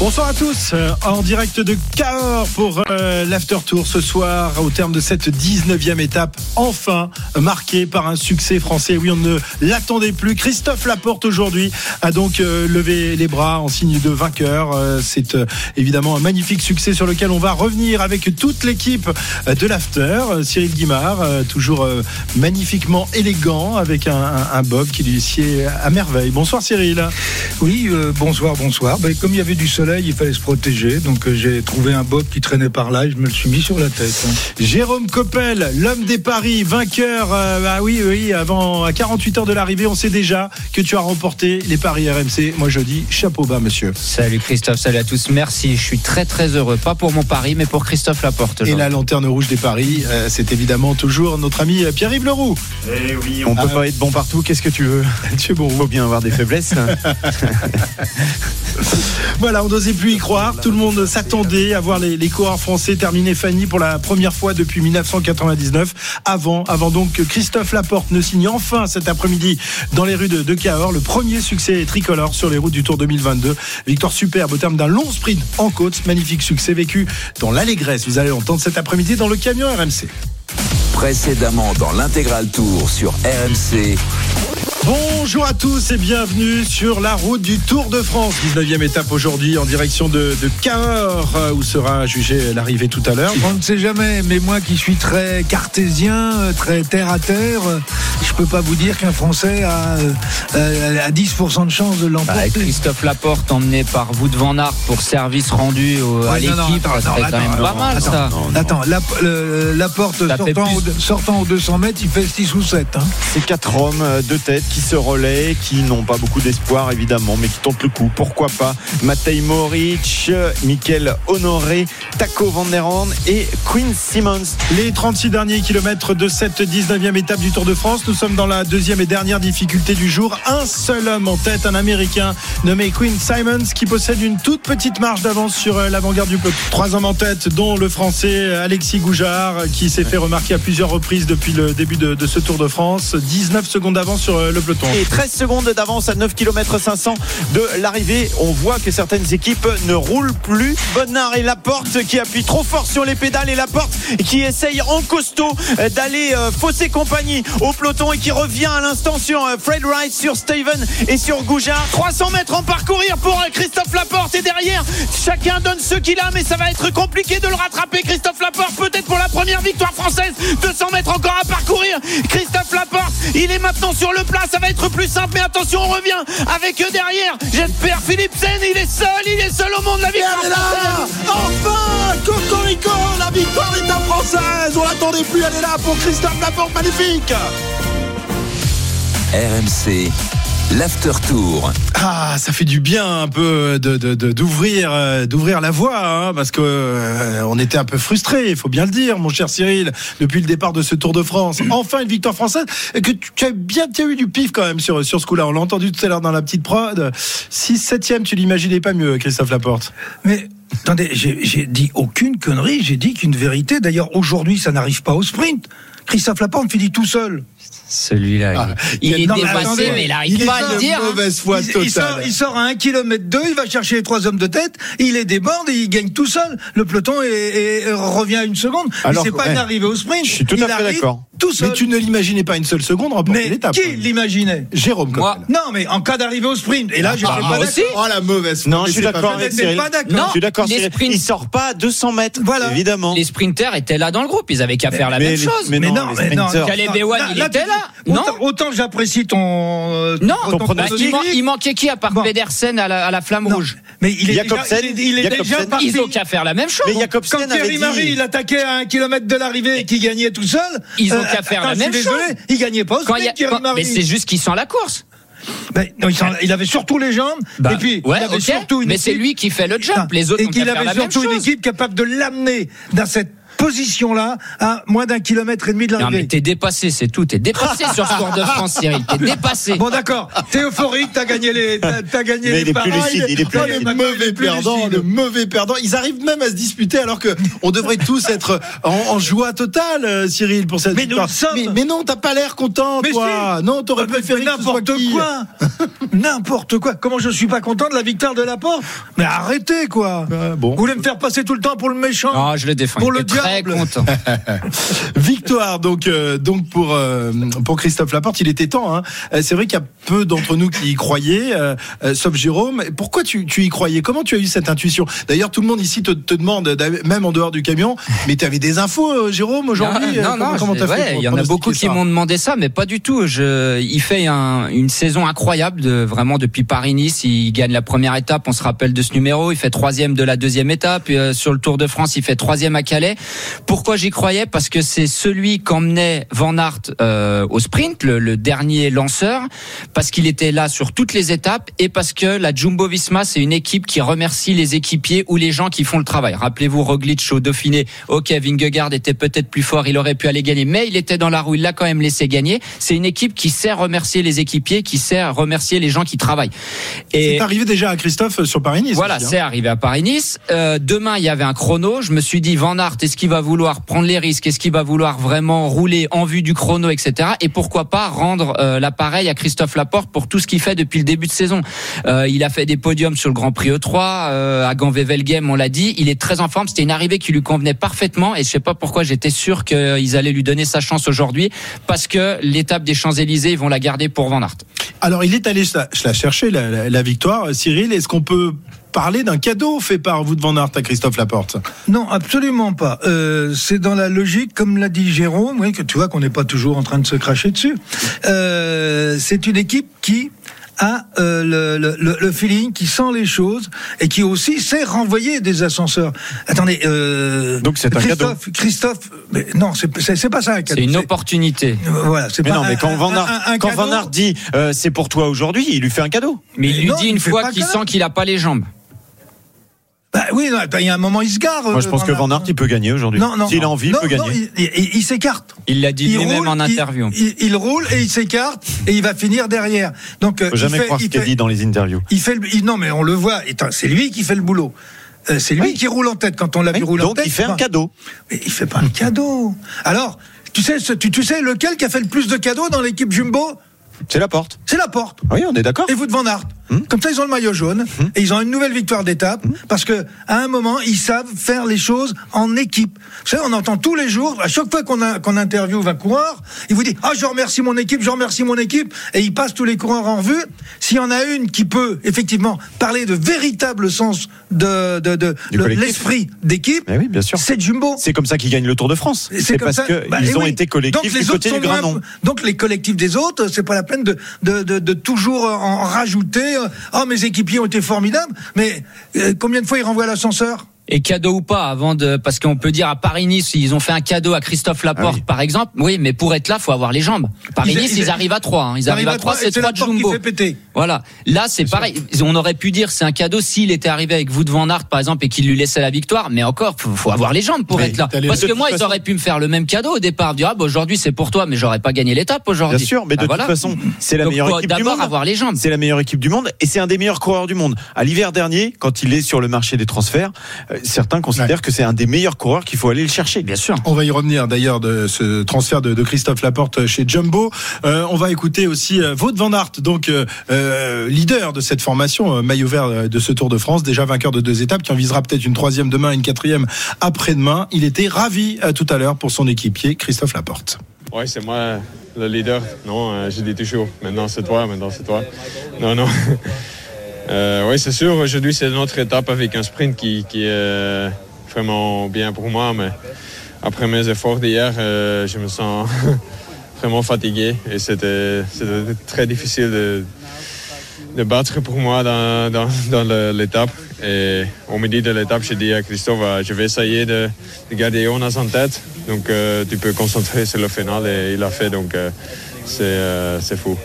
Bonsoir à tous, euh, en direct de Cahors pour euh, l'After Tour ce soir, au terme de cette 19e étape, enfin marquée par un succès français. Oui, on ne l'attendait plus. Christophe Laporte aujourd'hui a donc euh, levé les bras en signe de vainqueur. Euh, C'est évidemment un magnifique succès sur lequel on va revenir avec toute l'équipe de l'After. Cyril Guimard, toujours magnifiquement élégant, avec un, bob qui lui sied à merveille. Bonsoir Cyril. Oui, bonsoir, bonsoir. Ben, comme il y avait du soleil, il fallait se protéger. Donc euh, j'ai trouvé un bob qui traînait par là et je me le suis mis sur la tête. hein. Jérôme Coppel, l'homme des paris, vainqueur. euh, ah oui, oui, avant à 48 heures de l'arrivée, on sait déjà que tu as remporté les paris RMC. Moi, je dis chapeau bas, monsieur. Salut Christophe, salut à tous. Merci, je suis très très heureux. Pas pour mon pari, mais pour Christophe Laporte. Et la lanterne rouge des paris, euh, c'est évidemment toujours notre ami Pierre-Yves Leroux. Eh oui, on Ah, peut pas être bon partout. Qu'est-ce que tu veux? Tu es bon. Faut bien avoir des faiblesses. Voilà, on n'osait plus y croire. Tout le monde s'attendait à voir les, les coureurs français terminer Fanny pour la première fois depuis 1999. Avant, avant donc que Christophe Laporte ne signe enfin cet après-midi dans les rues de, de Cahors le premier succès tricolore sur les routes du Tour 2022. Victoire superbe au terme d'un long sprint en côte. Magnifique succès vécu dans l'allégresse. Vous allez l'entendre cet après-midi dans le camion RMC. Précédemment dans l'intégral tour sur RMC. Bonjour à tous et bienvenue sur la route du Tour de France. 19e étape aujourd'hui en direction de, de Cahors euh, où sera jugée l'arrivée tout à l'heure. On ne sait jamais, mais moi qui suis très cartésien, euh, très terre à terre, euh, je peux pas vous dire qu'un Français a, euh, euh, a 10% de chance de Bah, l'emporter. Christophe Laporte emmené par Wout van Aert pour service rendu au- à Ouais, l'équipe, ça serait quand même pas mal attends, ça. Attends, la, le- la porte Ça fait sortant, plus. au, sortant aux 200 mètres, il fait 6 ou 7. Hein. C'est quatre hommes de tête qui se relaient, qui n'ont pas beaucoup d'espoir évidemment, mais qui tentent le coup. Pourquoi pas Matej Moric, Mikel Honoré, Taco Van der Horn et Quinn Simmons. Les 36 derniers kilomètres de cette 19e étape du Tour de France. Nous sommes dans la deuxième et dernière difficulté du jour. Un seul homme en tête, un Américain nommé Quinn Simons qui possède une toute petite marge d'avance sur euh, l'avant-garde du peloton. Trois hommes en tête, dont le Français Alexis Goujard qui s'est fait remarquer à plusieurs reprises depuis le début de, ce Tour de France. 19 secondes d'avance sur euh, le Et 13 secondes d'avance à 9 km 500 de l'arrivée. On voit que certaines équipes ne roulent plus. Bonnard et Laporte qui appuient trop fort sur les pédales et Laporte qui essaye en costaud d'aller euh, fausser compagnie au peloton et qui revient à l'instant sur euh, Fred Wright, sur Steven et sur Goujard. 300 mètres en parcourir pour euh, Christophe Laporte et derrière chacun donne ce qu'il a mais ça va être compliqué de le rattraper Christophe Laporte peut-être pour la première victoire française 200 mètres encore à parcourir Christophe Laporte il est maintenant sur le plat ça va être plus simple mais attention on revient avec eux derrière j'espère Philipsen il est seul il est seul au monde la victoire française. Enfin Cocorico La victoire d'étape française On l'attendait plus, elle est là pour Christophe Laporte, magnifique RMC. L'after tour. Ah, ça fait du bien un peu de, de- de- d'ouvrir, euh, d'ouvrir la voie, hein, parce que euh, on était un peu frustrés, il faut bien le dire, mon cher Cyril, depuis le départ de ce Tour de France. Enfin, une victoire française, et que tu, tu as bien tu as eu du pif quand même sur, sur ce coup-là. On l'a entendu tout à l'heure dans la petite prod. 6 7 tu l'imaginais pas mieux, Christophe Laporte. Mais attendez, j'ai j'ai dit aucune connerie, j'ai dit qu'une vérité. D'ailleurs, aujourd'hui, ça n'arrive pas au sprint. Christophe Laporte finit tout seul. Celui-là, Ah, il, il est non, mais dépassé, attendez, mais il il pas à le dire. hein. mauvaise foi il, il sort, il sort à 1 km 2, il va chercher les trois hommes de tête, il les déborde et il gagne tout seul. Le peloton est- revient à une seconde. Alors, c'est pas ouais. une arrivée au sprint. Je suis tout Il à fait arrive d'accord. Tout seul. Mais tu ne l'imaginais pas une seule seconde remporter Mais l'étape. qui l'imaginait? Jérôme Moi. Non, mais en cas d'arrivée au sprint. Et là, je Ah, pas d'accord. aussi. Oh la mauvaise foi. Non, Mais je suis d'accord avec Cyril. Non. Je suis d'accord, Il sort pas à 200 mètres, Voilà. évidemment. Les sprinters étaient là dans le groupe, ils avaient qu'à faire la mais même chose. mais Mais non, mais non, il était là. Non. autant j'apprécie ton. euh, Non, ton Ton Bah, pronostic. il, man- il manquait qui à part Bon. Pedersen à la, à la flamme Non, rouge Mais il est déjà, Jacobsen, il est, il est déjà parti. Ils ont qu'à faire la même chose. Mais Jacobsen Quand Thierry dit- Marie il attaquait à un kilomètre de l'arrivée et qu'il gagnait tout seul, euh, Ils ont qu'à faire la même je suis désolé, chose. Il gagnait pas Quand Thierry quand- Marie. mais c'est juste qu'ils sont à la course. Ben, non, il, avait surtout les jambes. Bah, et puis, ouais, il avait ok. surtout une mais c'est lui qui fait le job. Ah, Les autres et qu'il avait surtout une équipe capable de l'amener dans cette position-là à moins d'un kilomètre et demi de Non, mais l'arrivée. t'es dépassé, c'est tout. T'es dépassé sur ce Tour de France, Cyril. T'es dépassé. Bon d'accord, t'es euphorique, t'as gagné les, t'as, t'as gagné Mais les il est plus lucide, il est plus lucide. le mauvais perdant, lucide. le mauvais perdant. Ils arrivent même à se disputer alors que on devrait tous être en, en joie totale, euh, Cyril, pour cette Mais victoire. sommes. Mais, mais non, t'as pas l'air content, Mais toi. Non, t'aurais que ce soit n'importe quoi, n'importe quoi. Comment je suis pas content de la victoire de la porte? Mais arrêtez quoi. Ouais, bon. Vous voulez me faire passer tout le temps pour le méchant Non, je le défends. Pour le était très content. Victoire donc euh, donc pour euh, pour Christophe Laporte, il était temps. Hein. Euh, C'est vrai qu'il y a peu d'entre nous qui y croyaient, euh, sauf Jérôme. Pourquoi tu, tu y croyais? Comment tu as eu cette intuition? D'ailleurs, tout le monde ici te, te demande, même en dehors du camion, mais tu avais des infos, Jérôme, aujourd'hui? Non, non, ouais, pour Il y en a beaucoup qui m'ont demandé ça, mais pas du tout. Je, il fait un- une saison incroyable, de, vraiment depuis Paris-Nice. Il gagne la première étape, on se rappelle de ce numéro. Il fait troisième de la deuxième étape. Sur le Tour de France, il fait troisième à Calais. Pourquoi j'y croyais? Parce que c'est celui qu'emmenait Van Aert euh, au sprint, le, le dernier lanceur, parce qu'il était là sur toutes les étapes et parce que la Jumbo-Visma, c'est une équipe qui remercie les équipiers ou les gens qui font le travail. Rappelez-vous Roglic au Dauphiné. Ok, Vingegaard était peut-être plus fort, il aurait pu aller gagner, mais il était dans la roue, il l'a quand même laissé gagner. C'est une équipe qui sait remercier les équipiers, qui sait remercier les gens qui travaillent. Et C'est arrivé déjà à Christophe sur Paris-Nice. voilà, hein. c'est arrivé à Paris-Nice. Euh, demain, il y avait un chrono. Je me suis dit, Van Aert, est-ce va vouloir prendre les risques Est-ce qu'il va vouloir vraiment rouler en vue du chrono, etc. Et pourquoi pas rendre euh, l'appareil à Christophe Laporte pour tout ce qu'il fait depuis le début de saison. Euh, il a fait des podiums sur le Grand Prix E3, euh, à Gand-Wevelgem, on l'a dit. Il est très en forme. C'était une arrivée qui lui convenait parfaitement. Et je sais pas pourquoi j'étais sûr qu'ils allaient lui donner sa chance aujourd'hui, parce que l'étape des Champs-Élysées, ils vont la garder pour Van Aert. Alors, il est allé la, chercher, la, la- victoire. Cyril, est-ce qu'on peut parler d'un cadeau fait par vous de Van Aert à Christophe Laporte Non, absolument pas. Euh, c'est dans la logique, comme l'a dit Jérôme, oui, que tu vois qu'on n'est pas toujours en train de se cracher dessus. Euh, c'est une équipe qui a euh, le, le- le- le feeling, qui sent les choses et qui aussi sait renvoyer des ascenseurs. Attendez, euh, Donc c'est un Christophe, Christophe, mais non, c'est pas ça un cadeau. C'est une opportunité. Voilà, c'est Mais pas non, mais un- quand Van un- Aert, un- un quand Van cadeau. Aert dit euh, c'est pour toi aujourd'hui, il lui fait un cadeau. Mais il lui Non, dit une fois qu'il cadeau. sent qu'il a pas les jambes. Bah oui, non, attends, il y a un moment, il se gare. Moi, je euh, pense que Van Aert, il peut gagner aujourd'hui. Non, non. S'il a envie, il non, peut non, gagner. il- il- il s'écarte. Il l'a dit lui-même roule, en interview. Il, il roule et il s'écarte et il va finir derrière. Donc euh, Faut il jamais fait- croire ce il qu'il dit dans les interviews. il fait le- il- non mais on le voit. C'est lui qui fait le boulot. Euh, c'est lui Oui. qui roule en tête quand on l'a Oui, vu rouler en Donc tête. il fait un cadeau. Mais il fait pas un cadeau. Alors, tu sais, ce- tu, tu sais lequel qui a fait le plus de cadeaux dans l'équipe Jumbo? C'est la porte. C'est la porte. Oui, on est d'accord. Et vous de Van Aert. Hmm? Comme ça, ils ont le maillot jaune et ils ont une nouvelle victoire d'étape parce que à un moment, ils savent faire les choses en équipe. Vous savez, on entend tous les jours, à chaque fois qu'on interviewe un coureur, il vous dit ah je remercie mon équipe, je remercie mon équipe et il passe tous les coureurs en revue. S'il y en a une qui peut effectivement parler de véritable sens de, de, l'esprit d'équipe, Eh oui, c'est Jumbo. C'est comme ça qu'ils gagnent le Tour de France. C'est parce qu'ils Bah, eh ont oui. été collectifs Donc, les du côté autres du Granon. moins- Donc les collectifs des autres, c'est pas la peine de, de, de, de toujours en rajouter. Oh mes équipiers ont été formidables, mais euh, combien de fois ils renvoient l'ascenseur? Et cadeau ou pas, avant de, parce qu'on peut dire à Paris-Nice, ils ont fait un cadeau à Christophe Laporte, Ah oui. par exemple. Oui, mais pour être là, faut avoir les jambes. Paris-Nice, Ils- ils, ils- arrivent à trois. hein. Ils, arrivent à trois, et c'est trois la porte qui jumbo. fait péter. Voilà. Là, c'est pareil. On aurait pu dire c'est un cadeau s'il était arrivé avec vous de Van Aert, par exemple, et qu'il lui laissait la victoire. Mais encore, faut, faut avoir les jambes pour être là. Parce de que moi, ils façon- auraient pu me faire le même cadeau au départ. Dire, ah, bah, aujourd'hui, c'est pour toi, mais j'aurais pas gagné l'étape aujourd'hui. Bien sûr, mais de Ah, voilà. toute façon, c'est la Donc, meilleure équipe du monde. avoir les jambes. C'est la meilleure équipe du monde et c'est un des meilleurs coureurs du monde. À l'hiver dernier, quand il est sur le marché des transferts, certains considèrent que c'est un des meilleurs coureurs qu'il faut aller le chercher. Bien sûr. On va y revenir d'ailleurs de ce transfert de, de Christophe Laporte chez Jumbo. Euh, on va écouter aussi euh, Wout van Aert, donc euh, euh, leader de cette formation, euh, maillot vert euh, de ce Tour de France, déjà vainqueur de deux étapes, qui en visera peut-être une troisième demain et une quatrième après-demain. Il était ravi euh, tout à l'heure pour son équipier Christophe Laporte. Ouais, c'est moi le leader. Non, euh, je dis toujours, maintenant c'est toi, maintenant c'est toi. Non, non. Euh, oui, c'est sûr, aujourd'hui c'est une autre étape avec un sprint qui, est euh, vraiment bien pour moi, mais après mes efforts d'hier, euh, je me sens vraiment fatigué et c'était très difficile de, battre pour moi dans, l'étape. Et au midi de l'étape, j'ai dit à Christophe, euh, je vais essayer de, de garder Jonas en tête. Donc tu peux concentrer sur le final et il l'a fait. Donc c'est fou.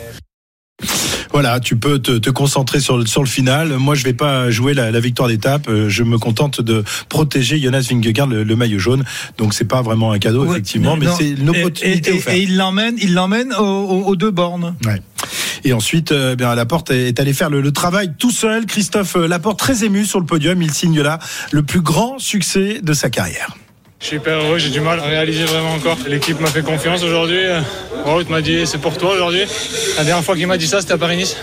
Voilà. Tu peux te, te concentrer sur le, sur le final. Moi, je vais pas jouer la, la victoire d'étape. Euh, Je me contente de protéger Jonas Vingegaard, le, le maillot jaune. Donc, c'est pas vraiment un cadeau, Ouais, effectivement, mais c'est une opportunité et, et- offerte. et il l'emmène, il l'emmène aux, deux bornes. Ouais. Et ensuite, euh, bien, Laporte est est allé faire le, le travail tout seul. Christophe euh, Laporte, très ému sur le podium, il signe là le plus grand succès de sa carrière. Je suis hyper heureux, j'ai du mal à réaliser vraiment encore. L'équipe m'a fait confiance aujourd'hui. Wout m'a dit c'est pour toi aujourd'hui. La dernière fois qu'il m'a dit ça, c'était à Paris-Nice.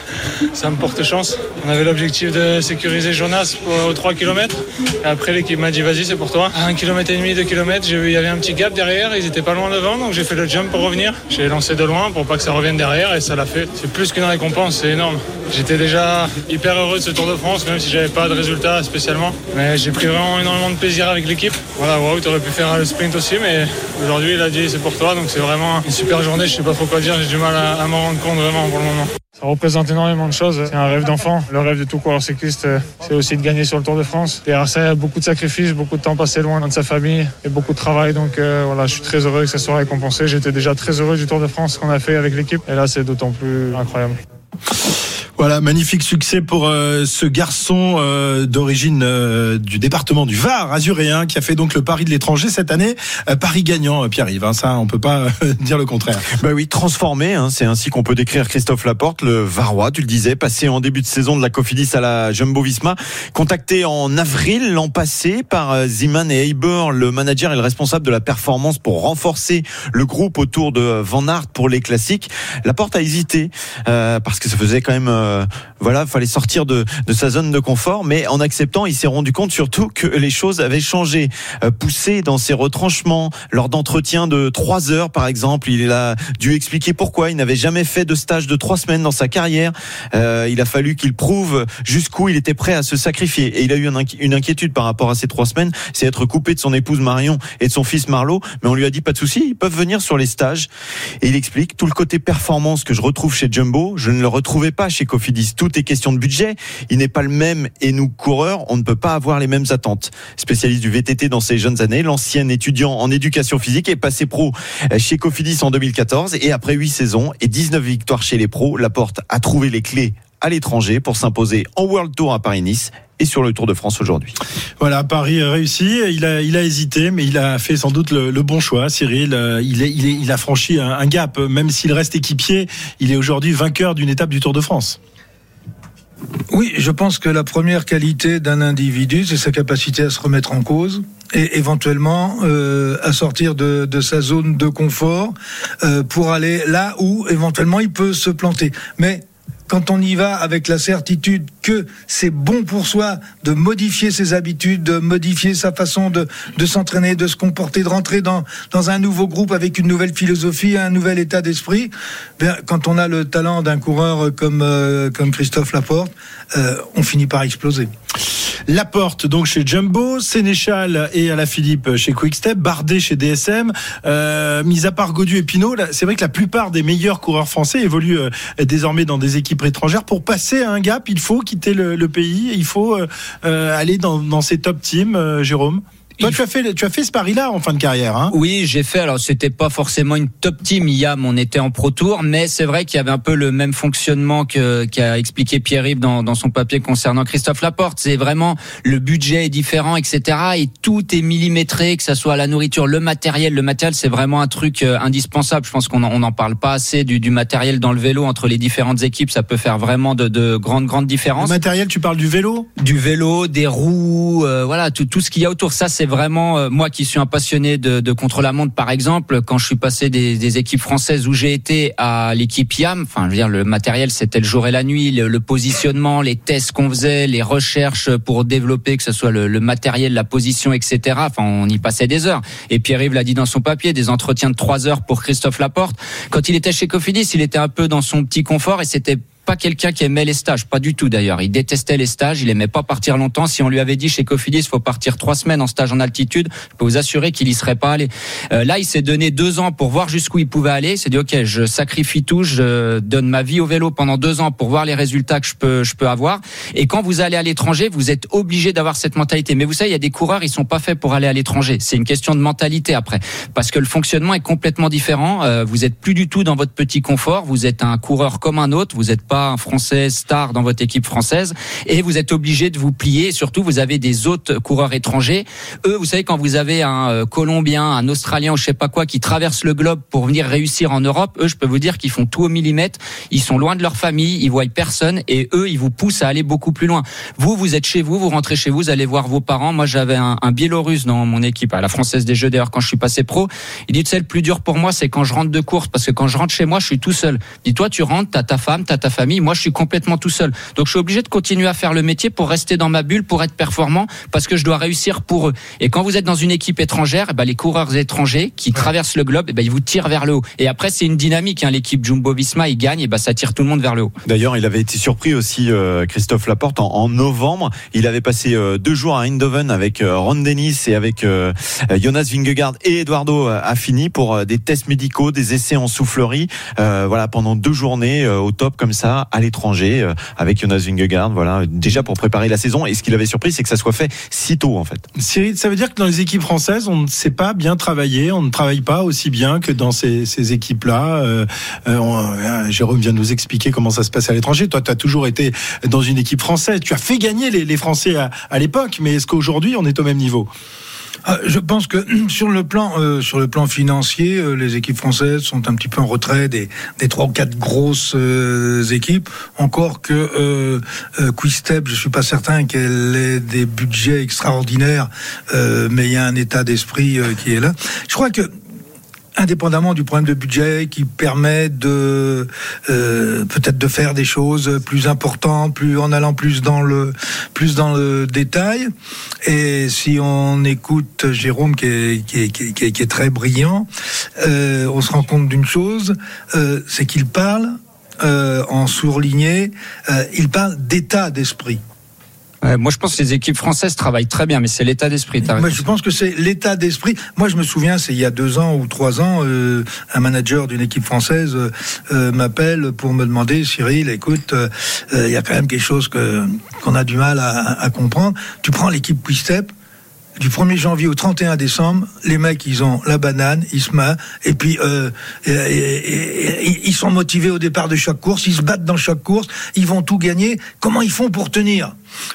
Ça me porte chance. On avait l'objectif de sécuriser Jonas aux 3 km. Après, l'équipe m'a dit vas-y, c'est pour toi. À 1 km et demi, 2 km, il y avait un petit gap derrière. Ils étaient pas loin devant, donc j'ai fait le jump pour revenir. J'ai lancé de loin pour pas que ça revienne derrière et ça l'a fait. C'est plus qu'une récompense, c'est énorme. J'étais déjà hyper heureux de ce Tour de France, même si j'avais pas de résultat spécialement. Mais j'ai pris vraiment énormément de plaisir avec l'équipe. Voilà, Wout aurait pu faire le sprint aussi, mais aujourd'hui il a dit c'est pour toi, donc c'est vraiment une super journée. Je sais pas trop quoi dire, j'ai du mal à, à m'en rendre compte vraiment pour le moment. Ça représente énormément de choses. C'est un rêve d'enfant. Le rêve de tout coureur cycliste, euh, c'est aussi de gagner sur le Tour de France. Derrière ça, il y a beaucoup de sacrifices, beaucoup de temps passé loin de sa famille et beaucoup de travail. Donc euh, voilà, je suis très heureux que ça soit récompensé. J'étais déjà très heureux du Tour de France qu'on a fait avec l'équipe. Et là, c'est d'autant plus incroyable. Voilà, magnifique succès pour euh, ce garçon euh, d'origine euh, du département du Var, azuréen, qui a fait donc le pari de l'étranger cette année. Euh, Paris gagnant, euh, Pierre-Yves, hein, ça on peut pas euh, dire le contraire. Bah oui, transformé, hein, c'est ainsi qu'on peut décrire Christophe Laporte, le Varois, tu le disais, passé en début de saison de la Cofidis à la Jumbo-Visma, contacté en avril l'an passé par Zeeman et Heiber, le manager et le responsable de la performance pour renforcer le groupe autour de Van Aert pour les classiques. Laporte a hésité parce que ça faisait quand même, euh, voilà, fallait sortir de, sa zone de confort, mais en acceptant, il s'est rendu compte surtout que les choses avaient changé. Euh, poussé dans ses retranchements lors d'entretiens de trois heures, par exemple, il a dû expliquer pourquoi il n'avait jamais fait de stage de trois semaines dans sa carrière. Euh, il a fallu qu'il prouve jusqu'où il était prêt à se sacrifier. Et il a eu une inquiétude par rapport à ces trois semaines, c'est être coupé de son épouse Marion et de son fils Marlot. Mais on lui a dit pas de souci, ils peuvent venir sur les stages. Et il explique tout le côté performance que je retrouve chez Jumbo, je ne le retrouvais pas chez Cofidis. Tout est question de budget. Il n'est pas le même et nous coureurs, on ne peut pas avoir les mêmes attentes. Spécialiste du VTT dans ses jeunes années, l'ancien étudiant en éducation physique est passé pro chez Cofidis en 2014 et après 8 saisons et 19 victoires chez les pros, Laporte a trouvé les clés à l'étranger pour s'imposer en World Tour à Paris-Nice et sur le Tour de France aujourd'hui. Voilà, Paris euh, réussi. Il a, il a hésité, mais il a fait sans doute le, le bon choix. Cyril, Euh, il, est, il, est, il a franchi un, un gap. Même s'il reste équipier, il est aujourd'hui vainqueur d'une étape du Tour de France. Oui, je pense que la première qualité d'un individu, c'est sa capacité à se remettre en cause et éventuellement euh, à sortir de, de sa zone de confort euh, pour aller là où éventuellement il peut se planter. Mais quand on y va avec la certitude que c'est bon pour soi de modifier ses habitudes, de modifier sa façon de, de s'entraîner, de se comporter, de rentrer dans, dans un nouveau groupe avec une nouvelle philosophie, un nouvel état d'esprit, quand on a le talent d'un coureur comme, euh, comme Christophe Laporte, euh, on finit par exploser. Laporte donc chez Jumbo, Sénéchal et à la Philippe chez Quickstep, Bardet chez DSM. Euh, mis à part Godu et Pinot, c'est vrai que la plupart des meilleurs coureurs français évoluent euh, désormais dans des équipes étrangères. Pour passer à un gap, il faut le pays, il faut euh, euh, aller dans, dans ces top teams. euh, Jérôme. Toi, tu as fait, tu as fait ce pari-là en fin de carrière. Hein? Oui, j'ai fait. Alors, c'était pas forcément une top team. IAM, on était en Pro Tour, mais c'est vrai qu'il y avait un peu le même fonctionnement que qu'a expliqué Pierre-Yves dans, dans son papier concernant Christophe Laporte. C'est vraiment le budget est différent, etc. Et tout est millimétré, que ça soit la nourriture, le matériel. Le matériel, c'est vraiment un truc euh, indispensable. Je pense qu'on n'en parle pas assez du, du matériel dans le vélo entre les différentes équipes. Ça peut faire vraiment de, de grandes grandes Le différences matériel, tu parles du vélo? Du vélo, des roues, euh, voilà, tout, tout ce qu'il y a autour. Ça, c'est vraiment euh, moi qui suis un passionné de, de contre-la-montre, par exemple. Quand je suis passé des, des équipes françaises où j'ai été à l'équipe IAM, enfin, je veux dire, le matériel, c'était le jour et la nuit, le, le positionnement, les tests qu'on faisait, les recherches pour développer, que ce soit le, le matériel, la position, etc. Enfin, on y passait des heures. Et Pierre-Yves l'a dit dans son papier, des entretiens de trois heures pour Christophe Laporte. Quand il était chez Cofidis, il était un peu dans son petit confort et c'était pas quelqu'un qui aimait les stages, pas du tout d'ailleurs. Il détestait les stages, il aimait pas partir longtemps. Si on lui avait dit chez Cofidis, faut partir trois semaines en stage en altitude, je peux vous assurer qu'il y serait pas allé. Euh, là, il s'est donné deux ans pour voir jusqu'où il pouvait aller. Il s'est dit ok, je sacrifie tout, je donne ma vie au vélo pendant deux ans pour voir les résultats que je peux, je peux avoir. Et quand vous allez à l'étranger, vous êtes obligé d'avoir cette mentalité. Mais vous savez, il y a des coureurs, ils sont pas faits pour aller à l'étranger. C'est une question de mentalité après, parce que le fonctionnement est complètement différent. Euh, vous êtes plus du tout dans votre petit confort. Vous êtes un coureur comme un autre. Vous n'êtes pas un Français star dans votre équipe française et vous êtes obligé de vous plier. surtout, vous avez des autres coureurs étrangers. Eux, vous savez, quand vous avez un euh, Colombien, un Australien ou je sais pas quoi qui traverse le globe pour venir réussir en Europe, eux, je peux vous dire qu'ils font tout au millimètre. Ils sont loin de leur famille, ils voient personne et eux, ils vous poussent à aller beaucoup plus loin. Vous, vous êtes chez vous, vous rentrez chez vous, vous allez voir vos parents. Moi, j'avais un, un Biélorusse dans mon équipe, à la Française des Jeux d'ailleurs, quand je suis passé pro. Il dit, tu sais, le plus dur pour moi, c'est quand je rentre de course parce que quand je rentre chez moi, je suis tout seul. Dis-toi, tu rentres, t'as ta femme, t'as ta famille. Moi, je suis complètement tout seul. Donc, je suis obligé de continuer à faire le métier pour rester dans ma bulle, pour être performant, parce que je dois réussir pour eux. Et quand vous êtes dans une équipe étrangère, eh ben, les coureurs étrangers qui traversent le globe, eh ben, ils vous tirent vers le haut. Et après, c'est une dynamique. Hein. L'équipe Jumbo-Visma, il gagne, et ben, ça tire tout le monde vers le haut. D'ailleurs, il avait été surpris aussi, euh, Christophe Laporte, en, en, novembre. Il avait passé euh, deux jours à Eindhoven avec euh, Ron Dennis et avec Jonas Vingegaard et Eduardo Affini pour des tests médicaux, des essais en soufflerie. voilà, pendant deux journées au top comme ça, à l'étranger, avec Jonas Vingegaard. Voilà, déjà pour préparer la saison. Et ce qu'il avait surpris, c'est que ça soit fait si tôt, en fait. Cyril, ça veut dire que dans les équipes françaises, on ne sait pas bien travailler, on ne travaille pas aussi bien que dans ces, équipes-là. Euh, euh, Jérôme vient de nous expliquer comment ça se passe à l'étranger. Toi, tu as toujours été dans une équipe française. Tu as fait gagner les, Français à l'époque, mais est-ce qu'aujourd'hui, on est au même niveau? Je pense que sur le plan euh, sur le plan financier, euh, les équipes françaises sont un petit peu en retrait des des trois ou quatre grosses euh, équipes. Encore que euh, euh, Quistep, je suis pas certain qu'elle ait des budgets extraordinaires, mais il y a un état d'esprit qui est là. Je crois que indépendamment du problème de budget qui permet de euh, peut-être de faire des choses plus importantes, plus en allant plus dans le plus dans le détail. Et si on écoute Jérôme qui est qui est, qui est, qui est très brillant, euh, on se rend compte d'une chose, euh, c'est qu'il parle euh, en sourligné, euh, il parle d'état d'esprit. Ouais, moi, je pense que les équipes françaises travaillent très bien, mais c'est l'état d'esprit. Moi, je pense que c'est l'état d'esprit. Moi, je me souviens, c'est il y a deux ans ou trois ans, euh, un manager d'une équipe française euh, m'appelle pour me demander, Cyril, écoute, euh, il y a quand même quelque chose que qu'on a du mal à, à comprendre. Tu prends l'équipe Quistep, du 1er janvier au 31 décembre, les mecs, ils ont la banane, ils se mettent, et puis euh, et, et, et, ils sont motivés au départ de chaque course, ils se battent dans chaque course, ils vont tout gagner. Comment ils font pour tenir?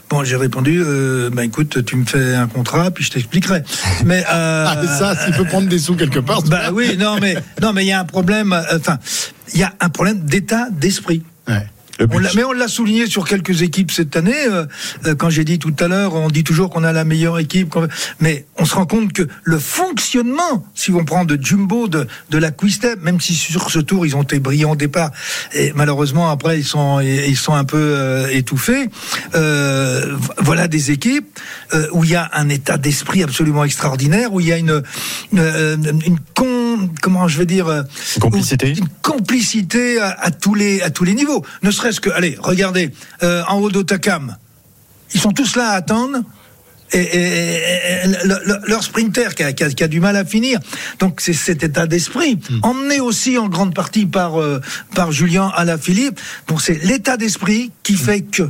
Bon, j'ai répondu, euh, ben écoute, tu me fais un contrat, puis je t'expliquerai. Mais euh, ah, ça, s'il peut prendre des sous quelque part. Bah oui, non, mais non, mais il y a un problème. Enfin, il y a un problème d'état d'esprit. Ouais. On mais on l'a souligné sur quelques équipes cette année. Euh, quand j'ai dit tout à l'heure, on dit toujours qu'on a la meilleure équipe, mais on se rend compte que le fonctionnement, si on prend de Jumbo, de, de la Quistep, même si sur ce tour ils ont été brillants au départ, et malheureusement après ils sont ils sont un peu euh, étouffés. Euh, voilà des équipes euh, où il y a un état d'esprit absolument extraordinaire, où il y a une une, une con, comment je vais dire complicité, une complicité à, à tous les à tous les niveaux. Ne serait-ce que, allez, regardez, euh, en haut d'Otakam, ils sont tous là à attendre. Et, et, et le, le, leur sprinter qui a, qui, a, qui a, du mal à finir. Donc c'est cet état d'esprit, mmh. emmené aussi en grande partie par, euh, par Julien Alaphilippe. Donc c'est l'état d'esprit qui fait que.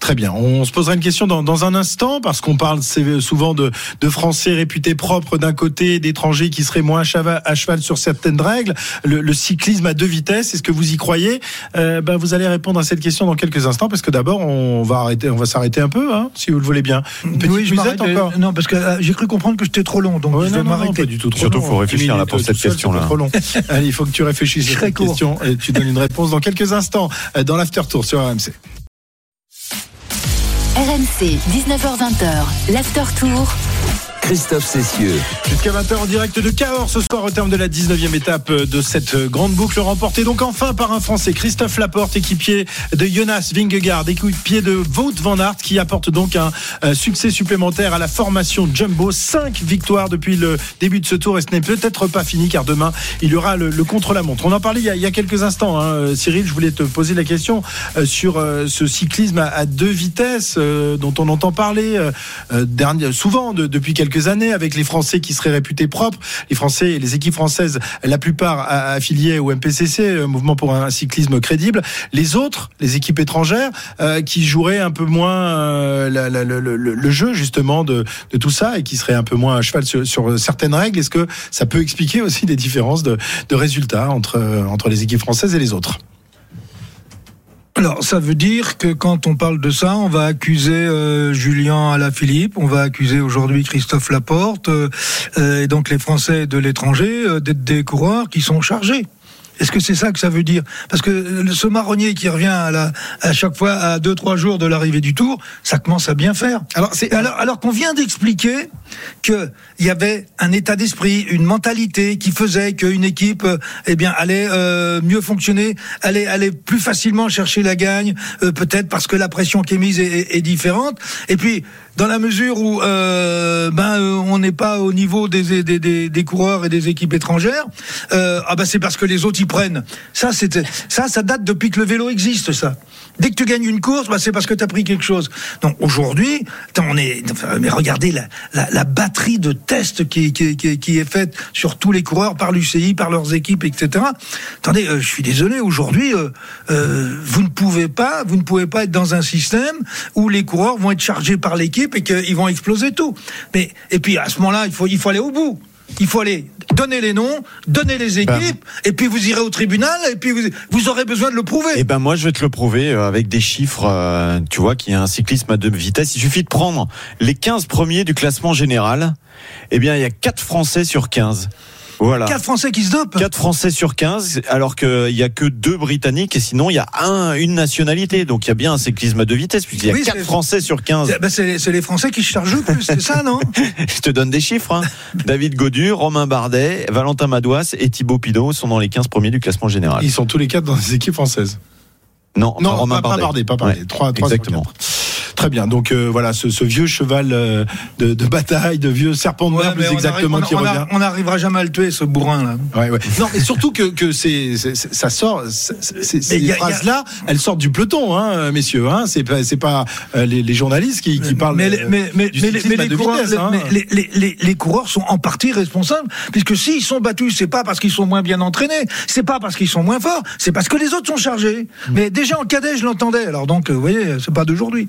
Très bien. On se posera une question dans, dans un instant parce qu'on parle souvent de, de, Français réputés propres d'un côté, d'étrangers qui seraient moins à cheval, à cheval sur certaines règles. Le, le, cyclisme à deux vitesses, est-ce que vous y croyez? Euh, ben Vous allez répondre à cette question dans quelques instants parce que d'abord on va arrêter, on va s'arrêter un peu, hein, si vous le voulez bien. Une petite oui, je encore. Non, parce que euh, j'ai cru comprendre que c'était trop long, donc ouais, je vais m'arrêter. du tout. Trop Surtout, il faut réfléchir là pour cette question-là. Trop long. allez, il faut que tu réfléchisses à cette question et tu donnes une réponse dans quelques instants euh, dans l'after tour sur RMC. RMC, 19h20, l'After Tour. Christophe Cessieux. Jusqu'à 20h en direct de Cahors ce soir au terme de la 19e étape de cette grande boucle remportée donc enfin par un Français, Christophe Laporte, équipier de Jonas Vingegaard, équipier de Wout van Aert qui apporte donc un, un succès supplémentaire à la formation Jumbo. 5 victoires depuis le début de ce tour et ce n'est peut-être pas fini car demain il y aura le, contre-la-montre. On en parlait il y, a, quelques instants, hein. Cyril, je voulais te poser la question euh, sur euh, ce cyclisme à, deux vitesses euh, dont on entend parler souvent de, depuis quelques années avec les Français qui seraient réputés propres. Les Français les équipes françaises, la plupart affiliées au MPCC, Mouvement pour un cyclisme crédible. Les autres, les équipes étrangères, euh, qui joueraient un peu moins euh, le, jeu justement de, tout ça et qui seraient un peu moins à cheval sur, sur certaines règles. Est-ce que ça peut expliquer aussi des différences de, de résultats entre, entre les équipes françaises et les autres? Alors, ça veut dire que quand on parle de ça, on va accuser euh, Julien Alaphilippe, on va accuser aujourd'hui Christophe Laporte, euh, euh, et donc les Français de l'étranger, euh, d'être des coureurs qui sont chargés. Est-ce que c'est ça que ça veut dire? Parce que ce marronnier qui revient à, la, à chaque fois à deux trois jours de l'arrivée du Tour, ça commence à bien faire. Alors, alors, alors qu'on vient d'expliquer que il y avait un état d'esprit, une mentalité qui faisait qu'une équipe, euh, eh bien, allait euh, mieux fonctionner, allait allait plus facilement chercher la gagne, euh, peut-être parce que la pression qui est mise est, est- est différente. Et puis, dans la mesure où euh, ben euh, on n'est pas au niveau des, des, des, des coureurs et des équipes étrangères, euh, ah ben c'est parce que les autres prennent. Ça ça ça date depuis que le vélo existe ça. Dès que tu gagnes une course, bah, c'est parce que tu as pris quelque chose. Donc aujourd'hui, on est mais regardez la, batterie de tests qui est faite sur tous les coureurs par l'UCI, par leurs équipes, etc. Attendez, euh, je suis désolé aujourd'hui, euh, euh, vous ne pouvez pas, vous ne pouvez pas être dans un système où les coureurs vont être chargés par l'équipe et qu'ils vont exploser tout. Mais et puis à ce moment-là, il faut il faut aller au bout. Il faut aller donner les noms, donner les équipes, et puis vous irez au tribunal, et puis vous, vous aurez besoin de le prouver. Eh ben moi je vais te le prouver euh, avec des chiffres, euh, tu vois, qu'il y a un cyclisme à deux vitesses. Il suffit de prendre les 15 premiers du classement général. Eh bien il y a 4 Français sur 15. Voilà. Quatre Français qui se dopent. 4 Français sur 15, alors qu'il y a que deux Britanniques et sinon il y a un, une nationalité. Donc il y a bien un cyclisme à deux vitesses puisqu'il y a Oui, 4 c'est- Français sur 15. Eh ben, c'est les Français qui se chargent le plus, c'est ça, non Je te donne des chiffres. hein. David Godu, Romain Bardet, Valentin Madouas et Thibaut Pinot sont dans les 15 premiers du classement général. Ils sont tous les quatre dans des équipes françaises. Non, Non, enfin, Romain pas, pas Bardet. Bardet, pas Bardet. Ouais, Trois- trois sur exactement. quatre. Très bien. Donc euh, voilà, ce, ce vieux cheval euh, de, de bataille, de vieux serpent de mer, plus exactement, arrive- qui on, on revient. a- on n'arrivera jamais à le tuer, ce bourrin, là. Ouais, ouais. Non, mais surtout que, c'est, ça sort, c'est- c'est- ces a- phrases-là, elles sortent du peloton, hein, messieurs. Hein, c'est pas, c'est pas euh, les, les journalistes qui, qui parlent. mais, euh, les- mais, mais, mais coureurs, vitesses, hein. mais les, les- les- les coureurs sont en partie responsables, puisque s'ils sont battus, c'est pas parce qu'ils sont moins bien entraînés, c'est pas parce qu'ils sont moins forts, c'est parce que les autres sont chargés. Mais déjà en cadet, je l'entendais. Alors donc, vous voyez, c'est pas d'aujourd'hui.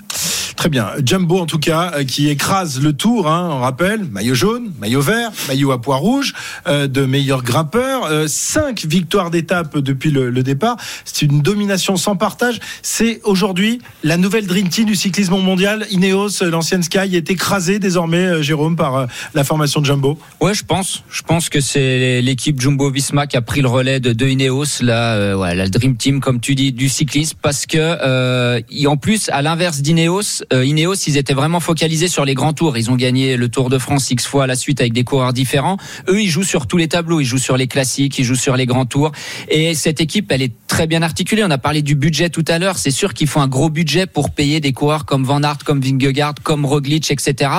Très bien. Jumbo, en tout cas, euh, qui écrase le tour, hein, on rappelle, maillot jaune, maillot vert, maillot à pois rouge, euh, de meilleur grimpeur, euh, cinq victoires d'étape depuis le, départ. C'est une domination sans partage. C'est aujourd'hui la nouvelle Dream Team du cyclisme mondial. Ineos, l'ancienne Sky, est écrasée désormais, Jérôme, par la formation de Jumbo. Ouais, je pense. Je pense que c'est l'équipe Jumbo Visma qui a pris le relais de, de Ineos, ouais, la Dream Team, comme tu dis, du cyclisme, parce que en plus, à l'inverse d'Ineos, euh, Ineos, ils étaient vraiment focalisés sur les grands tours. Ils ont gagné le Tour de France X fois à la suite avec des coureurs différents. Eux, ils jouent sur tous les tableaux. Ils jouent sur les classiques, ils jouent sur les grands tours. Et cette équipe, elle est très bien articulée. On a parlé du budget tout à l'heure. C'est sûr qu'il faut un gros budget pour payer des coureurs comme Van Aert, comme Vingegaard, comme Roglic, etc.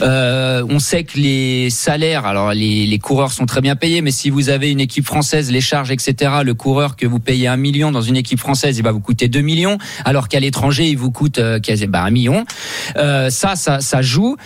Euh, on sait que les salaires, alors les, coureurs sont très bien payés, mais si vous avez une équipe française, les charges, etc., le coureur que vous payez un million dans une équipe française, il va vous coûter 2 millions, alors qu'à l'étranger, il vous coûte euh, quasi bah, Euh, ça, ça, ça joue,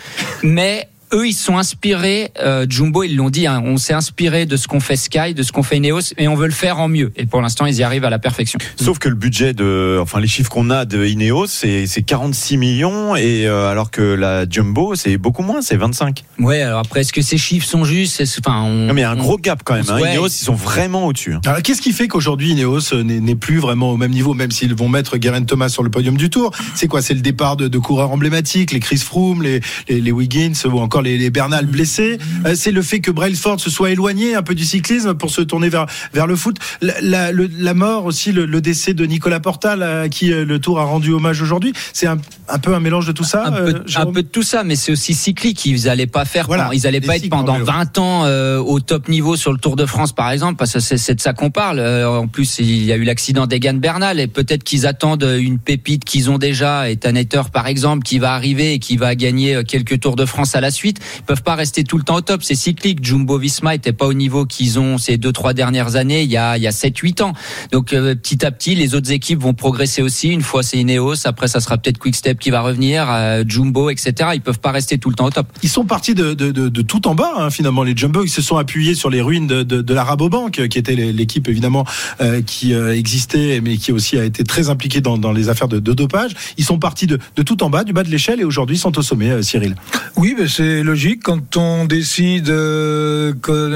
mais eux, ils sont inspirés. Euh, Jumbo, ils l'ont dit. hein, on s'est inspiré de ce qu'on fait Sky, de ce qu'on fait Ineos, et on veut le faire en mieux. Et pour l'instant, ils y arrivent à la perfection. Sauf que le budget de, enfin les chiffres qu'on a de Ineos, c'est c'est 46 millions et euh, alors que la Jumbo, c'est beaucoup moins, c'est 25. Ouais. Alors après, est-ce que ces chiffres sont justes? C'est- Enfin, on, Non, mais il y a un on- gros gap quand même. on- Hein. ouais. Ineos, ils sont vraiment au-dessus. hein. Alors, qu'est-ce qui fait qu'aujourd'hui Ineos euh, n'est n'est plus vraiment au même niveau, même s'ils vont mettre Guerin Thomas sur le podium du Tour? C'est quoi? C'est le départ de, de coureurs emblématiques, les Chris Froome, les, les, les Wiggins ou encore les, les Bernal blessés. Euh, C'est le fait que Brailsford se soit éloigné un peu du cyclisme pour se tourner vers vers le foot. La, la, le- la mort aussi, le, le décès de Nicolas Portal à qui euh, le Tour a rendu hommage aujourd'hui. C'est un, un peu un mélange de tout ça. un, euh, peu, un Jérôme peu de tout ça, mais c'est aussi cyclique. Ils n'allaient pas faire, Voilà, pendant- ils allaient des pas être pendant vélo. 20 ans euh, au top niveau sur le Tour de France, par exemple, parce que c'est de ça qu'on parle. Euh, en plus, il y a eu l'accident d'Egan Bernal, et peut-être qu'ils attendent une pépite qu'ils ont déjà, et Tanetter, par exemple, qui va arriver et qui va gagner euh, quelques Tours de France à la suite. Ils peuvent pas rester tout le temps au top. C'est cyclique. Jumbo Visma était pas au niveau qu'ils ont ces deux trois dernières années. Il y a il y a 7-8 ans. Donc euh, petit à petit, les autres équipes vont progresser aussi. Une fois c'est Ineos, après ça sera peut-être Quickstep qui va revenir, euh, Jumbo, etc. Ils peuvent pas rester tout le temps au top. Ils sont partis de, de, de, de tout en bas, hein, finalement. Les Jumbo, ils se sont appuyés sur les ruines de, de, de la Rabobank, qui était l'équipe évidemment euh, qui euh, existait, mais qui aussi a été très impliquée dans, dans les affaires de, de dopage. Ils sont partis de, de tout en bas, du bas de l'échelle, et aujourd'hui ils sont au sommet, euh, Cyril. Oui, mais c'est logique quand on décide, euh,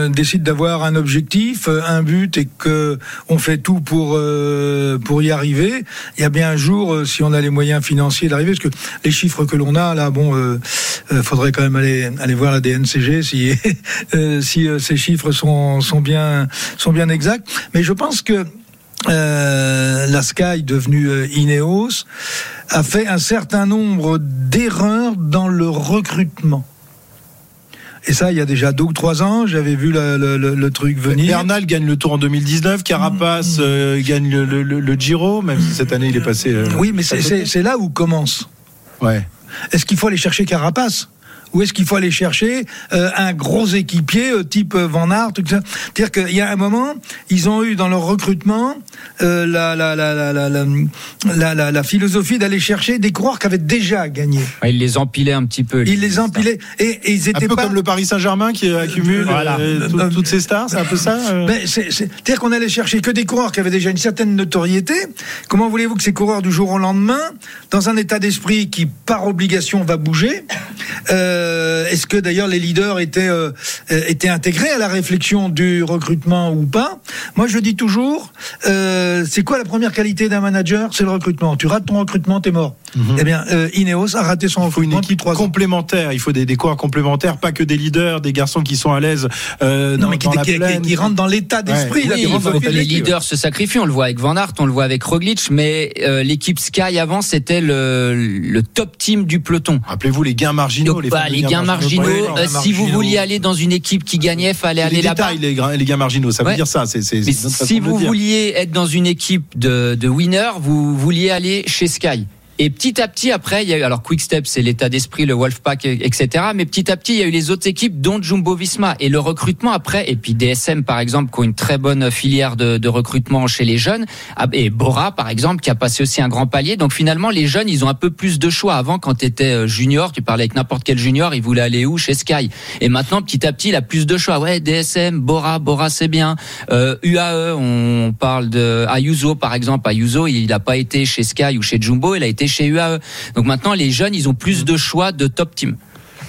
décide d'avoir un objectif, euh, un but et que on fait tout pour euh, pour y arriver. Il y a bien un jour, si on a les moyens financiers d'arriver, parce que les chiffres que l'on a là, bon, euh, faudrait quand même aller aller voir la DNCG si si ces chiffres sont sont bien sont bien exacts. Mais je pense que la Sky, devenue euh, Ineos, a fait un certain nombre d'erreurs dans le recrutement. Et ça, il y a déjà deux ou trois ans, j'avais vu le, le- le- le truc venir. Bernal gagne le Tour en 2019, Carapace euh, gagne le, Giro, même si cette année il est passé. euh, Oui, mais c'est là où commence. Ouais. Est-ce qu'il faut aller chercher Carapace ou est-ce qu'il faut aller chercher euh, un gros équipier euh, type euh, Van Aert tout ça C'est-à-dire qu'il y a un moment, ils ont eu dans leur recrutement euh, la, la, la, la, la, la, la- la- la philosophie d'aller chercher des coureurs qui avaient déjà gagné. Ouais, Il les empilait un petit peu. Ils les empilaient et, et ils Un étaient peu pas comme le Paris Saint-Germain qui accumule Voilà. euh, tout- toutes ses stars, c'est un peu ça euh Ben, c'est- c'est- C'est-à-dire qu'on allait chercher que des coureurs qui avaient déjà une certaine notoriété. Comment voulez-vous que ces coureurs du jour au lendemain, dans un état d'esprit qui par obligation va bouger, euh, est-ce que d'ailleurs les leaders étaient euh, euh, étaient intégrés à la réflexion du recrutement ou pas? Moi, je dis toujours, euh, c'est quoi la première qualité d'un manager? C'est le recrutement. Tu rates ton recrutement, t'es mort. Eh bien, euh, Ineos a raté son Il faut une recrutement depuis équipe trois ans. complémentaire. Il faut des, des coureurs complémentaires, pas que des leaders, des garçons qui sont à l'aise euh, Non, dans, mais qui, dans la qui- qui- plaine. qui rentrent dans l'état d'esprit. Oui, les leaders se sacrifient. On le voit avec Van Aert, on le voit avec Roglic, mais euh, l'équipe Sky avant c'était le, le top team du peloton. Rappelez-vous les gains marginaux. Donc, les, bah, les gains marginaux, euh, si vous vouliez aller dans une équipe qui gagnait, fallait aller là-bas. les, les gains marginaux, ça veut dire ça. Si vous vouliez être dans une équipe de, de winners, vous vouliez aller chez Sky. Et petit à petit, après, il y a eu, alors Quickstep, c'est l'état d'esprit, le Wolfpack, etc. Mais petit à petit, il y a eu les autres équipes, dont Jumbo Visma. Et le recrutement après, et puis DSM, par exemple, qui ont une très bonne filière de, de recrutement chez les jeunes. Ah, Et Bora, par exemple, qui a passé aussi un grand palier. Donc finalement, les jeunes, ils ont un peu plus de choix. Avant, quand tu étais junior, tu parlais avec n'importe quel junior, ils voulaient aller où? Chez Sky. Et maintenant, petit à petit, il a plus de choix. Ouais, DSM, Bora, Bora, c'est bien. Euh, UAE, on parle de Ayuso, par exemple. Ayuso, il n'a pas été chez Sky ou chez Jumbo, il a été chez UAE. Donc maintenant, les jeunes, ils ont plus de choix de top team.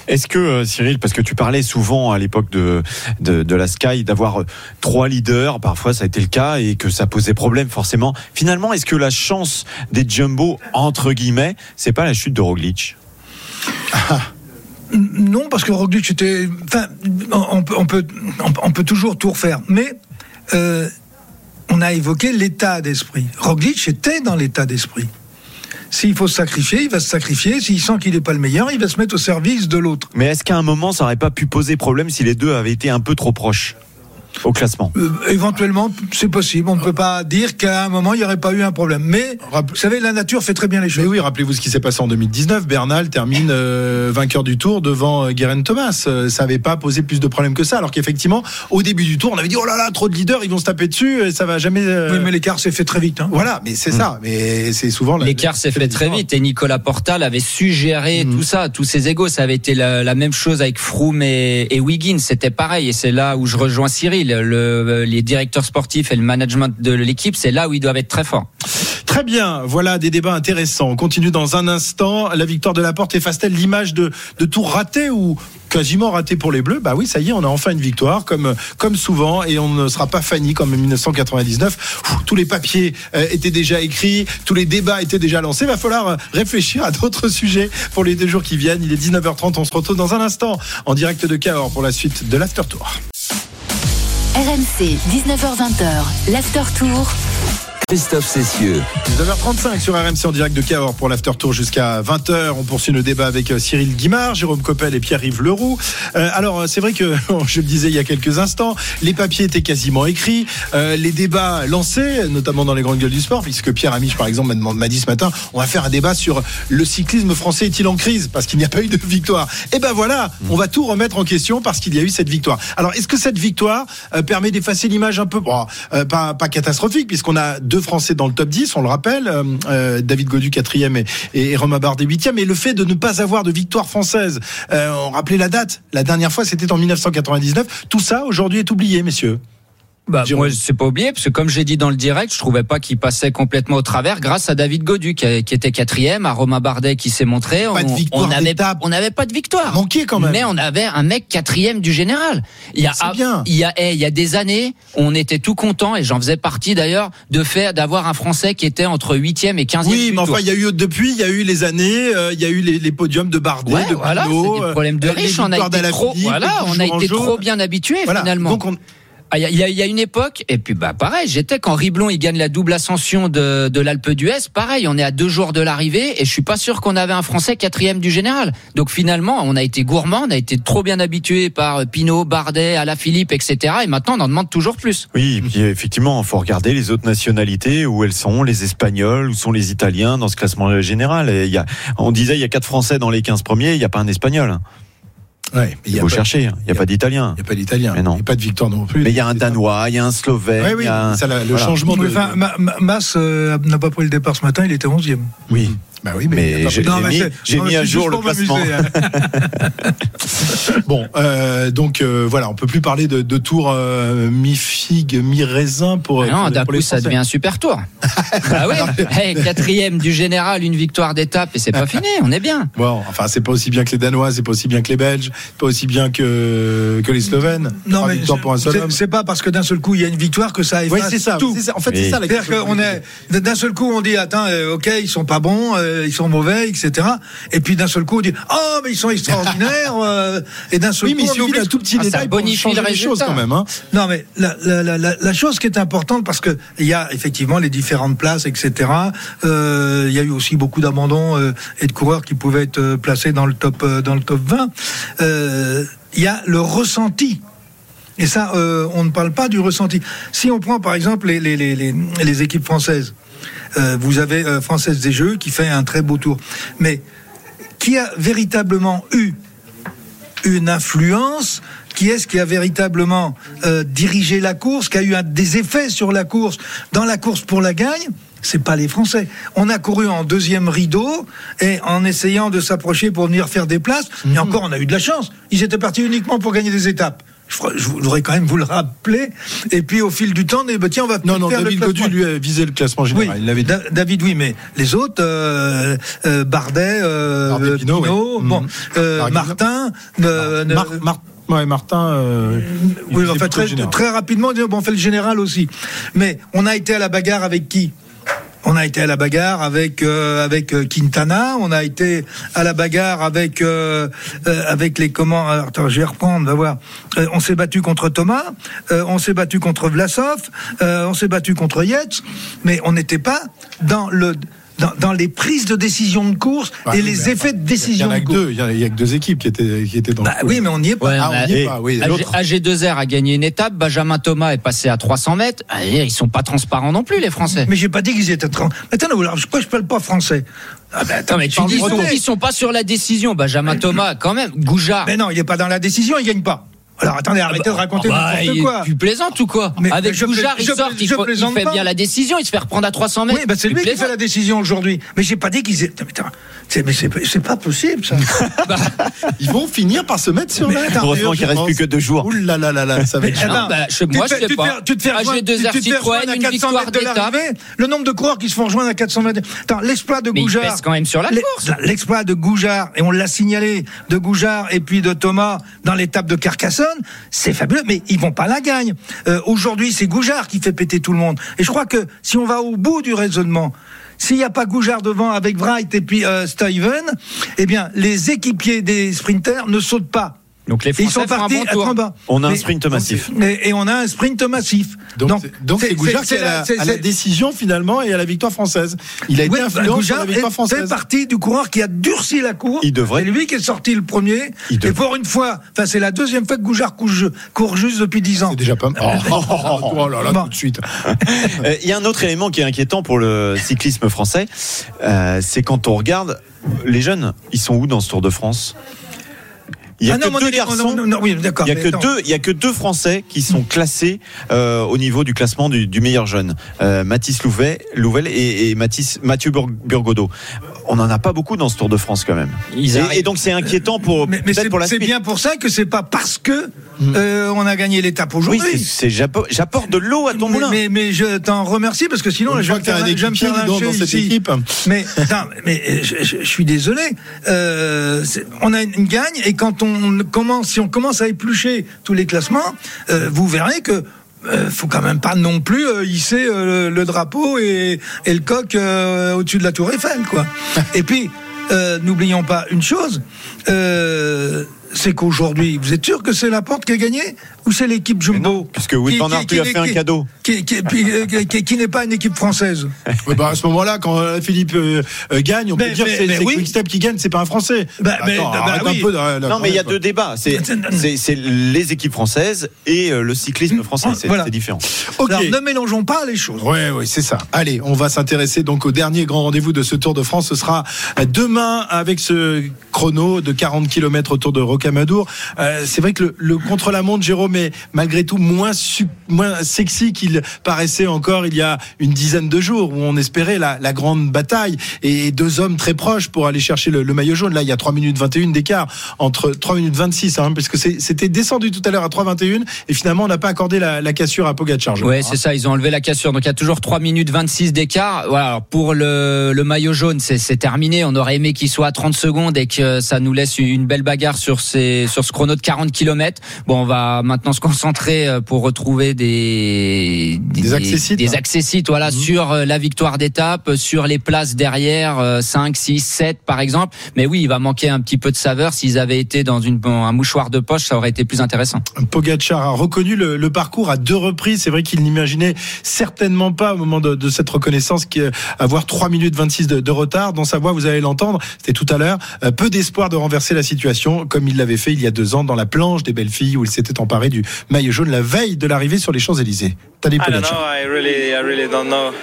Est-ce que euh, Cyril, parce que tu parlais souvent à l'époque de, de de la Sky d'avoir euh, trois leaders, parfois ça a été le cas et que ça posait problème forcément. Finalement, est-ce que la chance des jumbo entre guillemets, c'est pas la chute de Roglic? Non, parce que Roglic était. Enfin, on peut, on peut, on peut toujours tout refaire. Mais euh, on a évoqué l'état d'esprit. Roglic était dans l'état d'esprit. S'il faut se sacrifier, il va se sacrifier. S'il sent qu'il n'est pas le meilleur, il va se mettre au service de l'autre. Mais est-ce qu'à un moment, ça aurait pas pu poser problème si les deux avaient été un peu trop proches? Au classement Euh, éventuellement, c'est possible. On ne peut pas dire qu'à un moment, il n'y aurait pas eu un problème. Mais, vous savez, la nature fait très bien les choses. Mais oui, rappelez-vous ce qui s'est passé en 2019. Bernal termine euh, vainqueur du Tour devant euh, Guerin Thomas. Ça n'avait pas posé plus de problèmes que ça. Alors qu'effectivement, au début du Tour, on avait dit oh là là, trop de leaders, ils vont se taper dessus et ça va jamais. euh, Oui, mais l'écart s'est fait très vite. hein. Voilà, mais c'est ça. Mais c'est souvent la- L'écart s'est fait très vite et Nicolas Portal avait su gérer tout ça, tous ses égos. Ça avait été la, la même chose avec Froome et, et Wiggins. C'était pareil et c'est là où je rejoins Cyril. Le, les directeurs sportifs et le management de l'équipe, c'est là où ils doivent être très forts. Très bien, voilà des débats intéressants. On continue dans un instant. La victoire de la porte efface-t-elle l'image de, de tour raté ou quasiment raté pour les Bleus? Bah oui, ça y est, on a enfin une victoire, comme, souvent, et on ne sera pas Fanny comme en 1999. Ouh, tous les papiers euh, étaient déjà écrits, tous les débats étaient déjà lancés. Va falloir euh, réfléchir à d'autres sujets pour les deux jours qui viennent. Il est 19h30, on se retrouve dans un instant en direct de Cahors pour la suite de l'After Tour. RMC, 19h20h, l'After Tour. Christophe Cessieux. 19h35 sur RMC en direct de Cahors pour l'after tour jusqu'à 20h. On poursuit le débat avec euh, Cyril Guimard, Jérôme Coppel et Pierre-Yves Leroux. Euh, alors, euh, c'est vrai que, je le disais il y a quelques instants, les papiers étaient quasiment écrits, les débats lancés, notamment dans les grandes gueules du sport, puisque Pierre Amiche, par exemple, m'a dit ce matin, on va faire un débat sur le cyclisme français est-il en crise? Parce qu'il n'y a pas eu de victoire. Et ben voilà, on va tout remettre en question parce qu'il y a eu cette victoire. Alors, est-ce que cette victoire permet d'effacer l'image un peu, pas, pas catastrophique, puisqu'on a deux Français dans le top 10, on le rappelle, euh, euh, David Godu quatrième et, et Romain Bardet huitième, et le fait de ne pas avoir de victoire française, euh, on rappelait la date, la dernière fois c'était en 1999, tout ça aujourd'hui est oublié, messieurs. Bah, moi, c'est pas oublié, parce que comme j'ai dit dans le direct, je trouvais pas qu'il passait complètement au travers grâce à David Godu, qui, était quatrième, à Romain Bardet qui s'est montré. Pas de on victoire on n'avait d'étape. on pas de victoire. Manqué quand même. Mais on avait un mec quatrième du général. Il y a, bien. il y a, eh, il y a des années, on était tout content, et j'en faisais partie d'ailleurs, de faire, d'avoir un Français qui était entre huitième et quinzième. Oui, mais enfin, il y a eu depuis, il y a eu les années, euh, il y a eu les, les podiums de Bardet, Ouais, de voilà, euh, des problèmes de les riches. On a été trop, voilà, on a été trop bien habitués Voilà. finalement. Donc on, Il y, a- il y y a une époque, et puis bah pareil, j'étais quand Riblon il gagne la double ascension de, de l'Alpe d'Huez, pareil, on est à deux jours de l'arrivée et je suis pas sûr qu'on avait un Français quatrième du général. Donc finalement, on a été gourmand, on a été trop bien habitué par euh, Pinot, Bardet, Alaphilippe, etc. Et maintenant, on en demande toujours plus. Oui, puis effectivement, faut regarder les autres nationalités, où elles sont, les Espagnols, où sont les Italiens dans ce classement général. Et y a, on disait il y a quatre Français dans les 15 premiers, il n'y a pas un Espagnol. Ouais, Il faut chercher, il n'y a pas d'Italien. Il n'y a pas d'Italien, Mais non. il n'y a pas de victoire non plus. Mais il y a un Danois, il y a un Slovène. Oui, oui, un- ça, le Voilà. changement de. Enfin, Ma- Ma- Mas euh, n'a pas pris le départ ce matin, il était 11e. Oui, Bah oui, mais, mais j'ai mis, mis à jour le m'amuser, hein. Bon, euh, donc euh, voilà, on peut plus parler de, de tour euh, mi-figue, mi-raisin pour. Ah non, d'un coup, ça devient un super tour. bah oui, Hey, quatrième du général, une victoire d'étape et c'est pas fini, on est bien. Bon, enfin, c'est pas aussi bien que les Danois, c'est pas aussi bien que les Belges, pas aussi bien que, que les Slovènes. Non, mais victoires pour un seul c'est- homme. c'est pas parce que d'un seul coup il y a une victoire que ça efface Oui, c'est ça. tout. c'est ça. En fait, Oui. c'est ça la C'est-à-dire qu'on est d'un seul coup on dit attends ok ils sont pas bons euh, ils sont mauvais etc et puis d'un seul coup on dit oh mais ils sont extraordinaires euh, et d'un seul Oui, mais coup il on oublie d'un tout petit Ah, ça détail pour bonifie changer le les choses quand même. Hein. Non, mais la, la, la, la, la chose qui est importante, parce que il y a effectivement les différentes places, etc. Euh, il y a eu aussi beaucoup d'abandons et de coureurs qui pouvaient être placés dans le top dans le top 20. Euh, Il y a le ressenti. Et ça, on ne parle pas du ressenti. Si on prend par exemple les, les, les, les, les équipes françaises, euh, vous avez euh, Française des Jeux qui fait un très beau tour. Mais qui a véritablement eu une influence? Qui est-ce qui a véritablement euh, dirigé la course, qui a eu un, des effets sur la course, dans la course pour la gagne? C'est pas les Français. On a couru en deuxième rideau et en essayant de s'approcher pour venir faire des places. Mhm. Et encore, on a eu de la chance. Ils étaient partis uniquement pour gagner des étapes. Je voudrais quand même vous le rappeler. Et puis au fil du temps, bah, tiens, on va Non, non, David. Godu lui a visé le classement Oui, général. Il. Da- David, oui, mais les autres, euh, euh, Bardet, euh, oui. bon. Martin, Mar- Mar- ouais, Martin. euh, oui, enfin, très, très rapidement, on dit, bon, on fait le général aussi. Mais on a été à la bagarre avec qui? On a été à la bagarre avec euh, avec euh, Quintana, on a été à la bagarre avec euh, euh, avec les comment attends, je vais reprendre, va voir. Euh, on s'est battu contre Thomas, on s'est battu contre Vlasov, on s'est battu contre Yates, mais on n'était pas dans le dans, dans les prises de décision de course Bah, et les effets de Il y décision en a de que course. deux. Il y en a- il y a que deux équipes qui étaient qui étaient dans. Bah le coup. oui, mais on n'y est pas. Ouais, Ah, on n'y est pas. Oui. AG, L'autre. AG2R a gagné une étape, Benjamin Thomas est passé à 300 mètres. Ah, Ils sont pas transparents non plus, les Français. Mais j'ai pas dit qu'ils étaient 30. Attends, pourquoi je parle pas français? Ah ben, attends, Non, mais tu dis, ils sont, sont pas sur la décision. Benjamin Thomas, quand même. Goujard. Mais non, il est pas dans la décision, il gagne pas. Alors attendez, arrêtez de raconter Ah bah, quoi. Tu plaisantes ou quoi Mais Avec je Goujard, plais- il je sort, il, fait pas. bien la décision, il se fait reprendre à 300 mètres. Oui, bah c'est lui qui fait la décision aujourd'hui. Mais j'ai pas dit qu'ils étaient. Mais c'est c'est pas possible ça. Ils vont finir par se mettre sur la. attends, Heureusement qu'il reste plus que deux jours. Ouh là là là là, ça va être. Non, bah, je- tu moi, te je fais- sais tu te pas. fais- Tu te fais rejoindre- AG2R tu- tu te fais Citroën, rejoindre à une 400 victoire mètres de l'arrivée. Le nombre de coureurs qui se font rejoindre à 400 mètres. Attends, l'exploit de Goujard. pèse quand même sur la course. L'exploit de Goujard, et on l'a signalé, de Goujard et puis de Thomas dans l'étape de Carcassonne, c'est fabuleux, mais ils vont pas la gagner. Euh, Aujourd'hui, c'est Goujard qui fait péter tout le monde. Et je crois que si on va au bout du raisonnement, s'il n'y a pas Goujard devant avec Wright et puis euh, Steven, eh bien, les équipiers des sprinters ne sautent pas. Donc les Et ils Français sont font un partis bon à tour. 30 bas. On a un sprint massif. Et, et on a un sprint massif. Donc, c'est- Goujard qui est à la, la décision finalement et à la victoire française. Il a été Oui, bah, influent sur Goujard la victoire est- française. fait partie du coureur qui a durci la course. Il devrait. C'est lui qui est sorti le premier. Il et pour une fois, enfin c'est la deuxième fois que Goujard court, court juste depuis 10 ans. C'est déjà pas mal. Oh, oh, oh, oh là là, Bon. tout de suite. Euh, Il y a un autre élément qui est inquiétant pour le cyclisme français, euh, c'est quand on regarde les jeunes, ils sont où dans ce Tour de France? Il y a Ah non, que deux est- garçons. non, non, non, oui, d'accord. Il y a que deux, il y a que deux Français qui sont classés euh, au niveau du classement du, du meilleur jeune. Euh, Mathis Louvet, Louvel et, et Mathis, Mathieu Bur- Burgodeau. On n'en a pas beaucoup dans ce Tour de France quand même. Ils Et, donc c'est inquiétant pour Mais, c'est pour la c'est suite. bien pour ça que c'est pas parce que euh, on a gagné l'étape Oui, aujourd'hui. c'est- c'est j'appo- j'apporte de l'eau à ton mais, moulin. mais, mais je t'en remercie parce que sinon je vais me faire, dans cette ici. équipe. Mais, attends, mais euh, je, je- je suis désolé. Euh, on a une gagne et quand on commence, si on commence à éplucher tous les classements, euh, vous verrez que. Euh, faut quand même pas non plus euh, hisser euh, le, le drapeau et, et le coq euh, au-dessus de la tour Eiffel, quoi. et puis, n'oublions pas une chose, c'est qu'aujourd'hui, vous êtes sûr que c'est la porte qui a gagné ou c'est l'équipe Jumbo puisque Wout qui- van Aert lui a qui- fait un cadeau. qui, qui- puis, qui- qui n'est pas une équipe française. Bah, à ce moment-là, quand euh, Philippe euh, euh, gagne, on Mais- peut dire mais- que c'est oui. Quick-Step qui gagne, c'est pas un Français. Bah, mais- Attends, bah, arrête oui. un peu. de- de- Non, mais il y a deux débats. C'est les équipes françaises et euh, le cyclisme français. C'est Voilà. différent. Ok. Alors ne mélangeons pas les choses. Ouais, ouais, c'est ça. Allez, on va s'intéresser donc au dernier grand rendez-vous de ce Tour de France. Ce sera demain avec ce chrono de 40 km autour de Rocamadour. Euh, c'est vrai que le, le contre-la-montre, Jérôme, est malgré tout moins, su- moins sexy qu'il paraissait encore il y a une dizaine de jours où on espérait la, la grande bataille et deux hommes très proches pour aller chercher le, le maillot jaune. Là, il y a 3 minutes 21 d'écart entre 3 minutes 26, hein, parce que c'était descendu tout à l'heure à 3,21 et finalement on n'a pas accordé la, la cassure à Pogacar. crois, c'est ça, ils ont enlevé la cassure. Donc il y a toujours 3 minutes 26 d'écart. Voilà, alors, pour le, le maillot jaune, c'est c'est terminé. On aurait aimé qu'il soit à 30 secondes et que ça nous laisse une belle bagarre sur ces sur ce chrono de 40 km. Bon, on va maintenant se concentrer euh, pour retrouver des Des accessites, des hein. accessites, voilà, sur euh, la victoire d'étape, sur les places derrière euh, 5, 6, 7 par exemple. Mais oui, il va manquer un petit peu de saveur. S'ils avaient été dans une un mouchoir de poche, ça aurait été plus intéressant. Pogacar a reconnu le, le parcours à deux reprises. C'est vrai qu'il n'imaginait certainement pas au moment de, de cette reconnaissance qu'avoir 3 minutes 26 de, de retard. Dans sa voix, vous allez l'entendre, c'était tout à l'heure, euh, peu d'espoir de renverser la situation comme il l'avait fait il y a deux ans dans la planche des belles filles où il s'était emparé du maillot jaune la veille de l'arrivée sur les Champs-Élysées. Pogacar.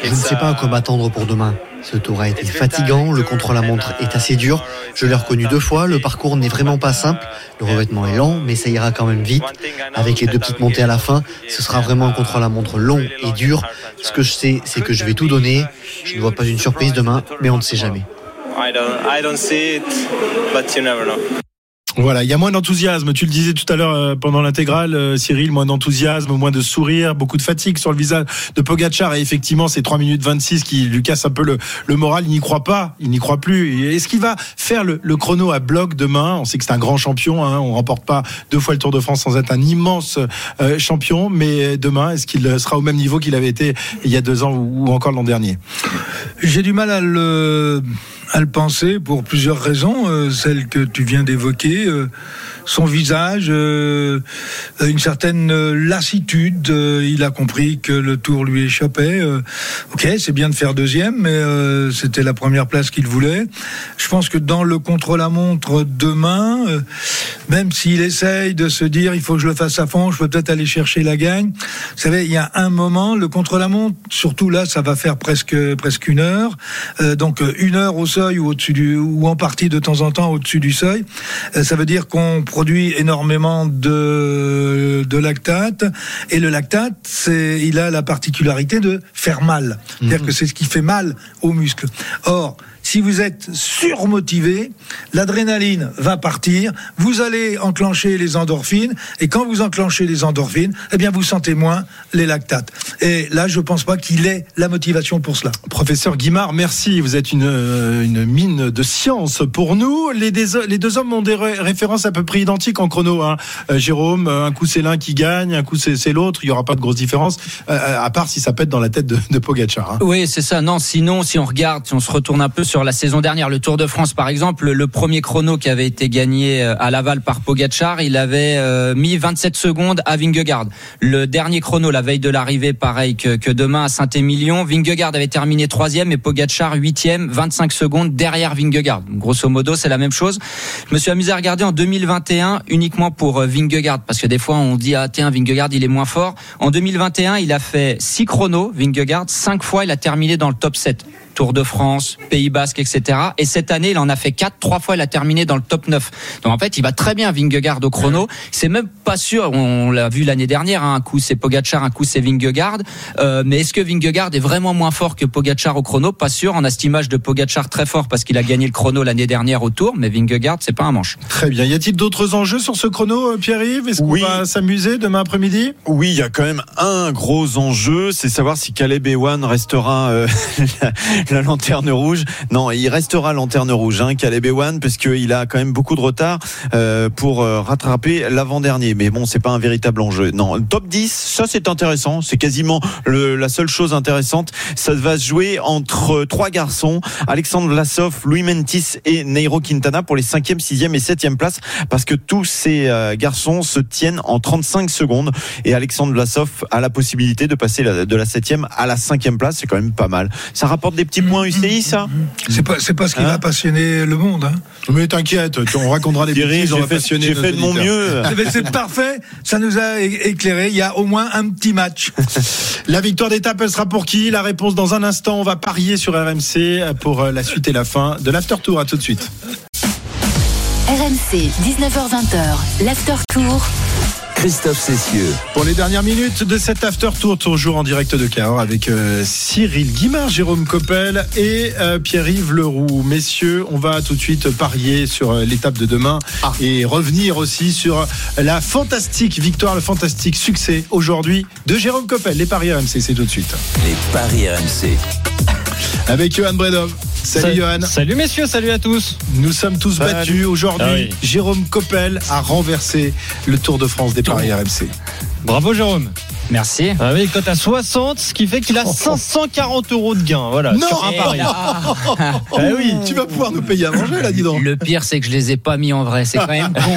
Je ne sais pas à quoi m'attendre pour demain. Ce tour a été fatigant, le contre-la-montre est assez dur. Je l'ai reconnu deux fois, le parcours n'est vraiment pas simple. Le revêtement est lent, mais ça ira quand même vite. Avec les deux petites montées à la fin, ce sera vraiment un contre-la-montre long et dur. Ce que je sais, c'est que je vais tout donner. Je ne vois pas une surprise demain, mais on ne sait jamais. Voilà, il y a moins d'enthousiasme. Tu le disais tout à l'heure euh, pendant l'intégrale, euh, Cyril, moins d'enthousiasme, moins de sourire, beaucoup de fatigue sur le visage de Pogachar. Et effectivement, c'est 3 minutes 26 qui lui casse un peu le, le moral. Il n'y croit pas, il n'y croit plus. Est-ce qu'il va faire le, le chrono à bloc demain? On sait que c'est un grand champion. Hein. On remporte pas deux fois le Tour de France sans être un immense euh, champion. Mais demain, est-ce qu'il sera au même niveau qu'il avait été il y a deux ans ou encore l'an dernier? J'ai du mal à le, à le penser pour plusieurs raisons, euh, celles que tu viens d'évoquer. Son visage, euh, une certaine euh, lassitude. euh, il a compris que le tour lui échappait. ok, c'est bien de faire deuxième, mais c'était la première place qu'il voulait. Je pense que dans le contre-la-montre demain, même s'il essaye de se dire il faut que je le fasse à fond, je peux peut-être aller chercher la gagne. Vous savez, il y a un moment, le contre-la-montre, surtout là, ça va faire presque presque une heure. Donc une heure au seuil ou au-dessus du ou en partie de temps en temps au-dessus du seuil. Ça veut dire qu'on produit énormément de de lactate et le lactate, c'est il a la particularité de faire mal. C'est-à-dire que c'est ce qui fait mal aux muscles. Or si vous êtes surmotivé, l'adrénaline va partir, vous allez enclencher les endorphines, et quand vous enclenchez les endorphines, eh bien vous sentez moins les lactates. Et là, je pense pas qu'il ait la motivation pour cela. Professeur Guimard, merci. Vous êtes une, euh, une mine de science pour nous. Les, des- les deux hommes ont des ré- références à peu près identiques en chrono. Hein. Euh, Jérôme, euh, un coup c'est l'un qui gagne, un coup c'est c'est l'autre. Il n'y aura pas de grosse différence, euh, à part si ça pète dans la tête de, de Pogacar. hein. Oui, c'est ça. Non, sinon, si on regarde, si on se retourne un peu sur la saison dernière, le Tour de France, par exemple, le premier chrono qui avait été gagné euh, à Laval par Pogacar, il avait euh, mis 27 secondes à Vingegaard. Le dernier chrono, la veille de l'arrivée, pareil que, demain à Saint-Émilion, Vingegaard avait terminé troisième et Pogacar huitième, 25 secondes derrière Vingegaard. Grosso modo, c'est la même chose. Je me suis amusé à regarder en 2021 uniquement pour euh, Vingegaard, parce que des fois on dit ah tiens Vingegaard il est moins fort. En 2021, il a fait 6 chronos, Vingegaard, 5 fois il a terminé dans le top 7 Tour de France, Pays Basque, etc. Et cette année, il en a fait quatre. Trois fois, il a terminé dans le top 9. Donc en fait, il va très bien Vingegaard au chrono. C'est même pas sûr. On l'a vu l'année dernière. hein, un coup c'est Pogacar, un coup c'est Vingegaard. Euh, mais est-ce que Vingegaard est vraiment moins fort que Pogacar au chrono? Pas sûr. On a cette image de Pogacar très fort parce qu'il a gagné le chrono l'année dernière au Tour. Mais Vingegaard, c'est pas un manche. Très bien. Y a-t-il d'autres enjeux sur ce chrono, euh, Pierre-Yves? Est-ce qu'on Oui. va s'amuser demain après-midi? Oui, il y a quand même un gros enjeu, c'est savoir si Caleb Ewan restera euh, la, la lanterne rouge. Non, il restera lanterne rouge, hein, Caleb Ewan, parce qu'il a quand même beaucoup de retard euh, pour euh, rattraper l'avant-dernier. Mais bon, c'est pas un véritable enjeu. Non, top 10, ça c'est intéressant. C'est quasiment le- la seule chose intéressante. Ça va se jouer entre trois garçons, Alexandre Vlasov, Louis Mentis et Neiro Quintana pour les 5e, 6e et 7e places, parce que tous ces euh, garçons se tiennent en 35 secondes et Alexandre Vlasov a la possibilité de passer de la 7e à la 5e place. C'est quand même pas mal. Ça rapporte des petits points UCI, ça C'est pas, c'est pas ce qui Hein va passionner le monde. Hein. Mais t'inquiète, on racontera des Thierry, bêtises, on j'ai va fait, passionner j'ai nos fait de mon mieux. C'est parfait, ça nous a éclairé. Il y a au moins un petit match. La victoire d'étape, elle sera pour qui? La réponse dans un instant. On va parier sur RMC pour euh, la suite et la fin de l'after tour. À tout de suite. RMC, 19h20h, l'after tour. Christophe Cessieux. Pour les dernières minutes de cet after tour, toujours en direct de Cahors avec euh, Cyril Guimard, Jérôme Coppel et euh, Pierre-Yves Leroux. Messieurs, on va tout de suite parier sur euh, l'étape de demain et revenir aussi sur la fantastique victoire, le fantastique succès aujourd'hui de Jérôme Coppel. Les paris RMC, c'est tout de suite. Les paris RMC. Avec Johan Bredov. Salut Johan. Salut messieurs, salut à tous. Nous sommes tous Salut. battus aujourd'hui. Ah oui. Jérôme Coppel a renversé le Tour de France des paris RMC. Bravo Jérôme. Merci. Ah oui, cote à 60, ce qui fait qu'il a 540 euros de gain. Voilà, Non. sur un pari. Eh oui, tu vas pouvoir nous payer à manger là, dis donc. Le pire, c'est que je les ai pas mis en vrai. C'est quand même con.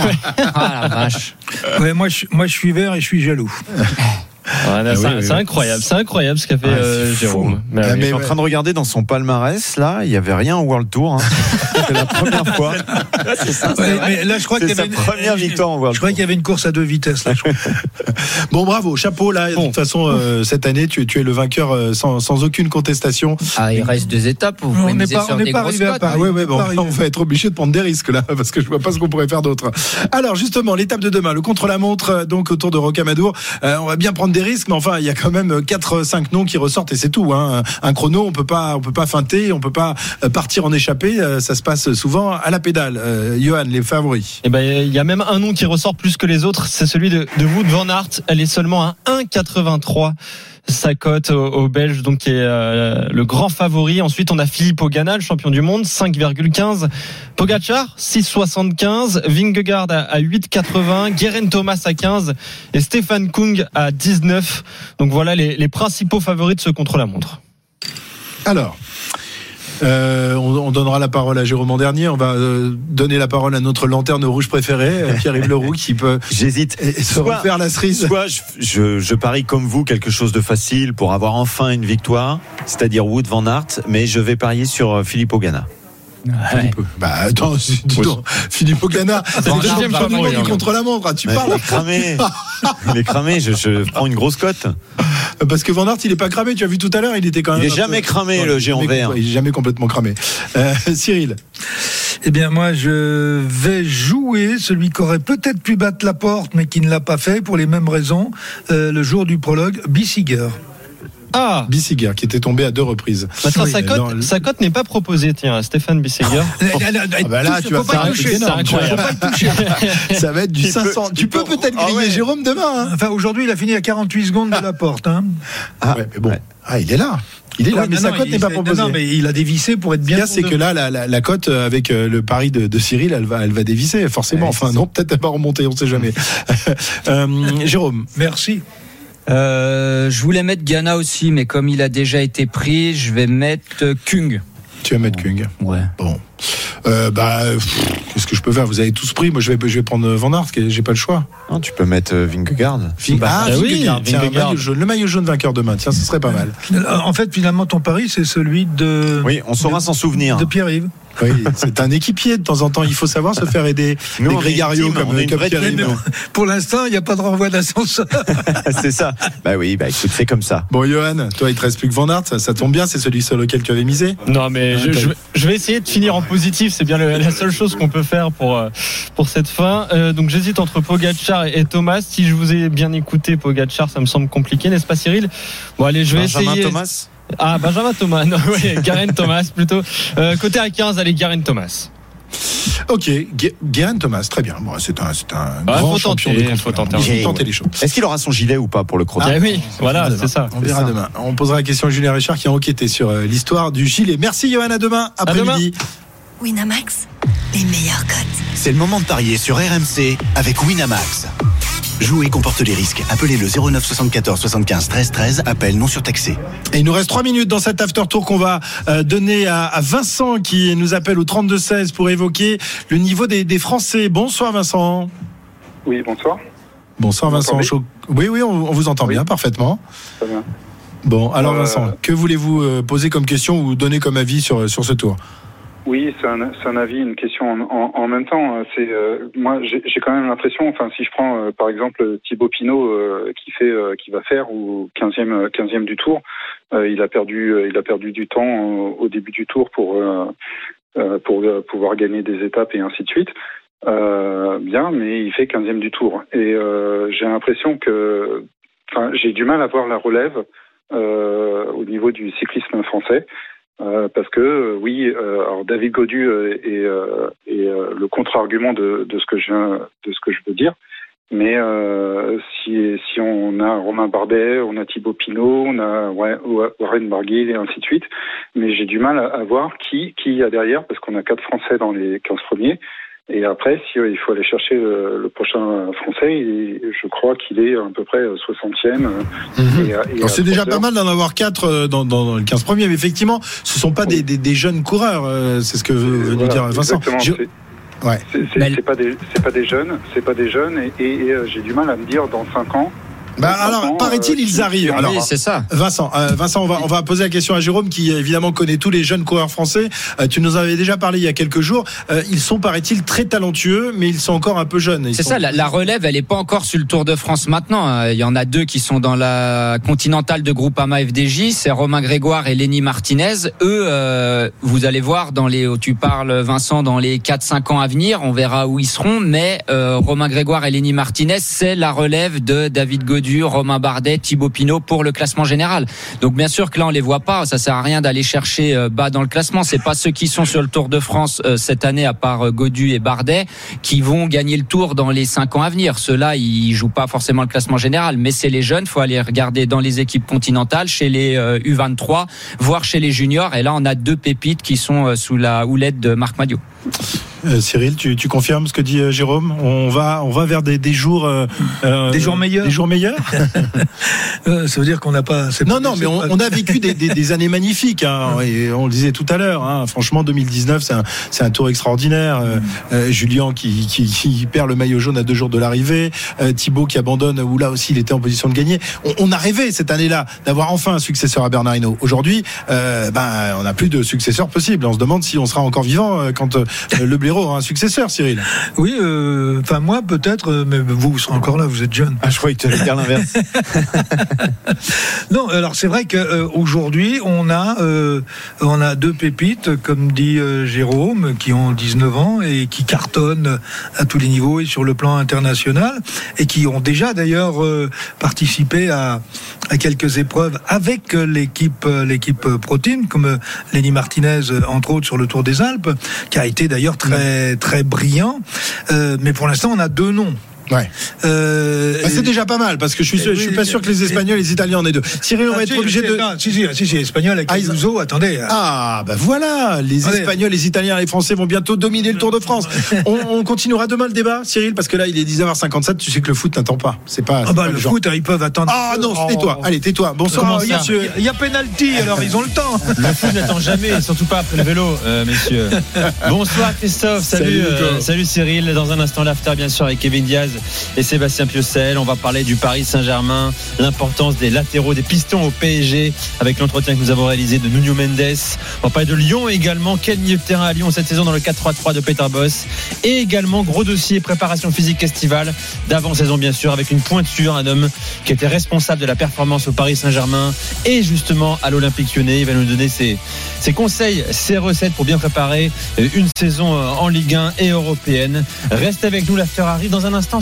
Ah la vache. Ouais, moi, je, moi, je suis vert et je suis jaloux. Ouais, là, Ah c'est oui, oui, incroyable, c'est incroyable ce qu'a fait Ah, euh. Jérôme. Mais Ah, je suis en train de regarder dans son palmarès, là, il y avait rien au World Tour. hein. C'est la première fois. Ouais, mais là, je crois qu'il y C'est sa avait une- première victoire en World Je crois qu'il y avait une course à deux vitesses. Là, je crois. Bon, bravo, chapeau là. De toute façon, euh, cette année, tu, tu es le vainqueur euh, sans, sans aucune contestation. Ah, il reste deux étapes. Vous On n'est pas- sur on des pas arrivé à cotes. Paris. Ah ouais, ouais, bon, Paris. on va être obligé de prendre des risques là, parce que je vois pas ce qu'on pourrait faire d'autre. Alors justement, l'étape de demain, le contre-la-montre, donc autour de Rocamadour, on va bien prendre des risques, mais enfin, il y a quand même 4-5 noms qui ressortent et c'est tout. Hein. Un chrono, on peut pas, on peut pas feinter, on peut pas euh, partir en échappée. euh, Ça se passe souvent à la pédale. Euh, Johan, les favoris. Et ben, il y a même un nom qui ressort plus que les autres, c'est celui de, de Wood van Aert. Elle est seulement à 1,83 sa cote au, au Belge, donc qui est euh, le grand favori. Ensuite, on a Philippe Ogana, le champion du monde, 5,15. Pogacar, 6,75. Vingegaard à, à 8,80. Guerin Thomas à 15 et Stéphane Kung à 19. Donc voilà les, les principaux favoris de ce contre-la-montre. Alors. Euh, on, on donnera la parole à Jérôme en dernier. On va euh, donner la parole à notre lanterne rouge préférée, euh, Pierre-Yves Leroux, qui peut J'hésite. se Soit- refaire la cerise. Soit je, je, je parie comme vous quelque chose de facile pour avoir enfin une victoire, c'est-à-dire Wood Van Aert, mais je vais parier sur Philippe Ogana. Bah attends, dis donc, Philippe Ogana, c'est le champion va du du contre-la-montre. ah, Tu Ouais, parles il est cramé. il est cramé. Je, je prends une grosse cote. Parce que Van Aert, il est pas cramé. Tu as vu tout à l'heure, il était quand même. Il est jamais peu- cramé, Non, le géant jamais vert. Il est jamais complètement cramé. Euh, Cyril. Eh bien, moi, je vais jouer celui qui aurait peut-être pu battre la porte, mais qui ne l'a pas fait pour les mêmes raisons, euh, le jour du prologue, Bissiger. Ah Bissiger, qui était tombé à deux reprises. Oui, sa cote, le- sa cote n'est pas proposée, tiens, Stéphane Bisseger. Ah bah là, tu vas faire le un toucher. Ça va être du peut- 500. il tu peux peut- peut-être Ah griller ouais. Jérôme demain. hein. Enfin, aujourd'hui, il a fini à 48 secondes de la porte. Hein. Ah, ouais, mais bon. Ah, il est là. Il est là, Oui, mais non, sa cote n'est pas proposée. Non, mais il a dévissé pour être Ce bien. qu'il a, c'est que là, la, la, la cote euh, avec euh, le pari de, de Cyril, elle va, elle va dévisser, forcément. Ouais, enfin, non, peut-être elle va remonter, on sait jamais. Euh, Jérôme. Merci. Euh, je voulais mettre Ghana aussi, mais comme il a déjà été pris, je vais mettre euh, Kung. Tu vas mettre Kung. Ouais. Bon. Euh, bah, qu'est-ce que je peux faire? Vous avez tous pris. Moi, je vais, je vais prendre Van Aert. que J'ai pas le choix. Non, tu peux mettre Vingegaard. Ving- ah, ah oui, Vingegaard. Tiens, Vingegaard. maillot jaune. le maillot jaune vainqueur demain. Tiens, ce serait pas mal. En fait, finalement, ton pari, c'est celui de, Oui, on saura s'en souvenir. de Pierre-Yves. Oui, c'est un équipier de temps en temps. Il faut savoir se faire aider. Nous, les on est Grégario une team, comme, on est une comme. Pour l'instant, il n'y a pas de renvoi d'ascenseur. c'est ça. Bah oui, bah écoute, c'est comme ça. Bon, Johan, toi, il te reste plus que Van Aert. Ça, ça tombe bien, c'est celui sur lequel tu avais misé. Non, mais je, Ah, je vais- je vais essayer de finir en positif. C'est bien le- la seule chose qu'on peut faire pour euh, pour cette fin. Euh, donc j'hésite entre Pogacar et Thomas. Si je vous ai bien écouté, Pogacar, ça me semble compliqué, n'est-ce pas, Cyril? Bon, allez, je vais Benjamin essayer. Thomas? Ah, Benjamin Thomas. Non, oui, Garen Thomas plutôt. Euh, côté à 15, allez, Garen Thomas. Ok, Gu- Guérin Thomas, très bien. Bon, c'est un, c'est un Ah, grand faut champion tenter, des faut contre tenter un Il peu. faut tenter les choses. Est-ce qu'il aura son gilet ou pas pour le chrono Ah oui, voilà, c'est ça. On verra demain. On posera la question à Julien Richard qui a enquêté sur euh, l'histoire du gilet. Merci Johan, à demain après-midi. Winamax, les meilleurs cotes. C'est le moment de parier sur RMC avec Winamax. Jouer comporte les risques. Appelez le 09 74 75 13 13. Appel non surtaxé. Et il nous reste trois minutes dans cet after tour qu'on va euh, donner à, Vincent qui nous appelle au 32 16 pour évoquer le niveau des, des Français. Bonsoir Vincent. Oui, bonsoir. Bonsoir Vous Vincent. Oui, oui, on, on vous entend bien parfaitement. Très bien. Bon, alors Euh, Vincent, que voulez-vous euh, poser comme question ou donner comme avis sur, sur ce tour? Oui, c'est un, un avis, une question en, en, en même temps. C'est euh, moi, j'ai quand même l'impression. Enfin, si je prends euh, par exemple Thibaut Pinot euh, qui fait, euh, qui va faire ou 15e, euh, 15e du tour, euh, il a perdu, il a perdu du temps au début du tour pour pour pouvoir gagner des étapes et ainsi de suite. Bien, mais il fait 15e du tour. Et j'ai l'impression que, enfin, j'ai du mal à voir la relève au niveau du cyclisme français. Euh, parce que euh, oui, euh, alors David Godu euh, est, est, le contre-argument de, de ce que je de ce que je veux dire. Mais si, si on a Romain Bardet, on a Thibaut Pinot, on a Warren Barguil et ainsi de suite, mais j'ai du mal à, à voir qui qui y a derrière parce qu'on a quatre Français dans les 15 premiers. Et après, si euh, il faut aller chercher le, le prochain Français, il- je crois qu'il est à peu près 60e. euh, et à- et Alors, à C'est déjà pas mal d'en avoir quatre euh, dans, dans, dans le 15 premiers, mais effectivement, ce sont pas des, des, des jeunes coureurs, euh, c'est ce que veut Voilà, dire Vincent. exactement, Je- c'est- Ouais. C'est pas des c'est pas des jeunes, c'est pas des jeunes et, et, et, euh, j'ai du mal à me dire dans 5 ans. Bah alors, ans, paraît-il, euh, ils arrivent. en Alors, aura. c'est ça. Vincent, euh, Vincent, on va, on va poser la question à Jérôme qui évidemment connaît tous les jeunes coureurs français. Euh, tu nous avais déjà parlé il y a quelques jours. Euh, ils sont, paraît-il, très talentueux, mais ils sont encore un peu jeunes. Ils C'est sont- ça, la, la relève, elle est pas encore sur le Tour de France maintenant. hein. Il y en a deux qui sont dans la continentale de Groupama FDJ, c'est Romain Grégoire et Lenny Martinez. Eux, euh, vous allez voir dans les, tu parles Vincent, dans les 4-5 ans à venir, on verra où ils seront. Mais euh, Romain Grégoire et Lenny Martinez, c'est la relève de David Godu, Romain Bardet, Thibaut Pinot pour le classement général. Donc bien sûr que là on les voit pas, ça sert à rien d'aller chercher euh, bas dans le classement. C'est pas ceux qui sont sur le Tour de France euh, cette année, à part euh, Godu et Bardet, qui vont gagner le Tour dans les cinq ans à venir. Ceux-là, ils jouent pas forcément le classement général, mais c'est les jeunes. Faut aller regarder dans les équipes continentales, chez les euh, U23, voire chez les juniors. Et là, on a deux pépites qui sont sous la houlette de Marc Madiot. Euh, Cyril, tu, tu confirmes ce que dit euh, Jérôme On va, on va vers des, des jours, euh, euh, Des jours meilleurs Des jours meilleurs. Ça veut dire qu'on n'a pas. Non, pas- non, mais on, a vécu des, des, des années magnifiques. Hein, et on le disait tout à l'heure. Hein, franchement, 2019, c'est un, un tour extraordinaire. Euh, Julien qui, qui, qui perd le maillot jaune à deux jours de l'arrivée. Thibaut qui abandonne, où là aussi il était en position de gagner. On, on a rêvé cette année-là d'avoir enfin un successeur à Bernard Hinault. Aujourd'hui, ben, on n'a plus de successeur possible. On se demande si on sera encore vivant quand le blaireau aura un successeur, Cyril. Oui, euh, enfin moi peut-être, euh, mais vous, vous serez encore là, vous êtes jeune. Ah, je croyais que tu allais dire l'inverse. Non, alors c'est vrai qu'aujourd'hui on a euh, on a deux pépites, comme dit euh, Jérôme, qui ont 19 ans et qui cartonnent à tous les niveaux et sur le plan international et qui ont déjà d'ailleurs euh, participé à, à quelques épreuves avec l'équipe euh, l'équipe Pro Team, comme euh, Lenny Martinez euh, entre autres sur le Tour des Alpes, qui a été d'ailleurs très très brillant. Euh, mais pour l'instant on a deux noms. Ouais. Euh, Bah, c'est déjà pas mal parce que je suis, sûr- je suis pas sûr que les Espagnols et les Italiens en aient deux. Cyril, on Ah, va être si, obligé de. non, si, si, si, si, espagnol avec Ah, Ayuso, attendez. Ah, bah voilà, les Allez. Espagnols, les Italiens et les Français vont bientôt dominer le Tour de France. On, on continuera demain le débat, Cyril, parce que là, il est 10h57, tu sais que le foot n'attend pas. C'est pas. Ah bah pas le foot, ils peuvent attendre. Ah non, Oh. tais-toi. Allez, tais-toi. Bonsoir, monsieur. Il y a penalty, alors ils ont le temps. Le foot n'attend jamais, surtout pas après le vélo, euh, messieurs. Bonsoir Christophe, salut, euh, salut Cyril. Dans un instant, l'after, bien sûr, avec Kevin Diaz et Sébastien Piocel. On va parler du Paris Saint-Germain, l'importance des latéraux, des pistons au PSG avec l'entretien que nous avons réalisé de Nuno Mendes. On va parler de Lyon également. Quel milieu de terrain à Lyon cette saison dans le 4-3-3 de Peter Boss. Et également, gros dossier préparation physique estivale d'avant-saison, bien sûr, avec une pointure, un homme qui était responsable de la performance au Paris Saint-Germain et justement à l'Olympique lyonnais. Il va nous donner ses, ses conseils, ses recettes pour bien préparer une saison en Ligue 1 et européenne. Reste avec nous, l'after arrive dans un instant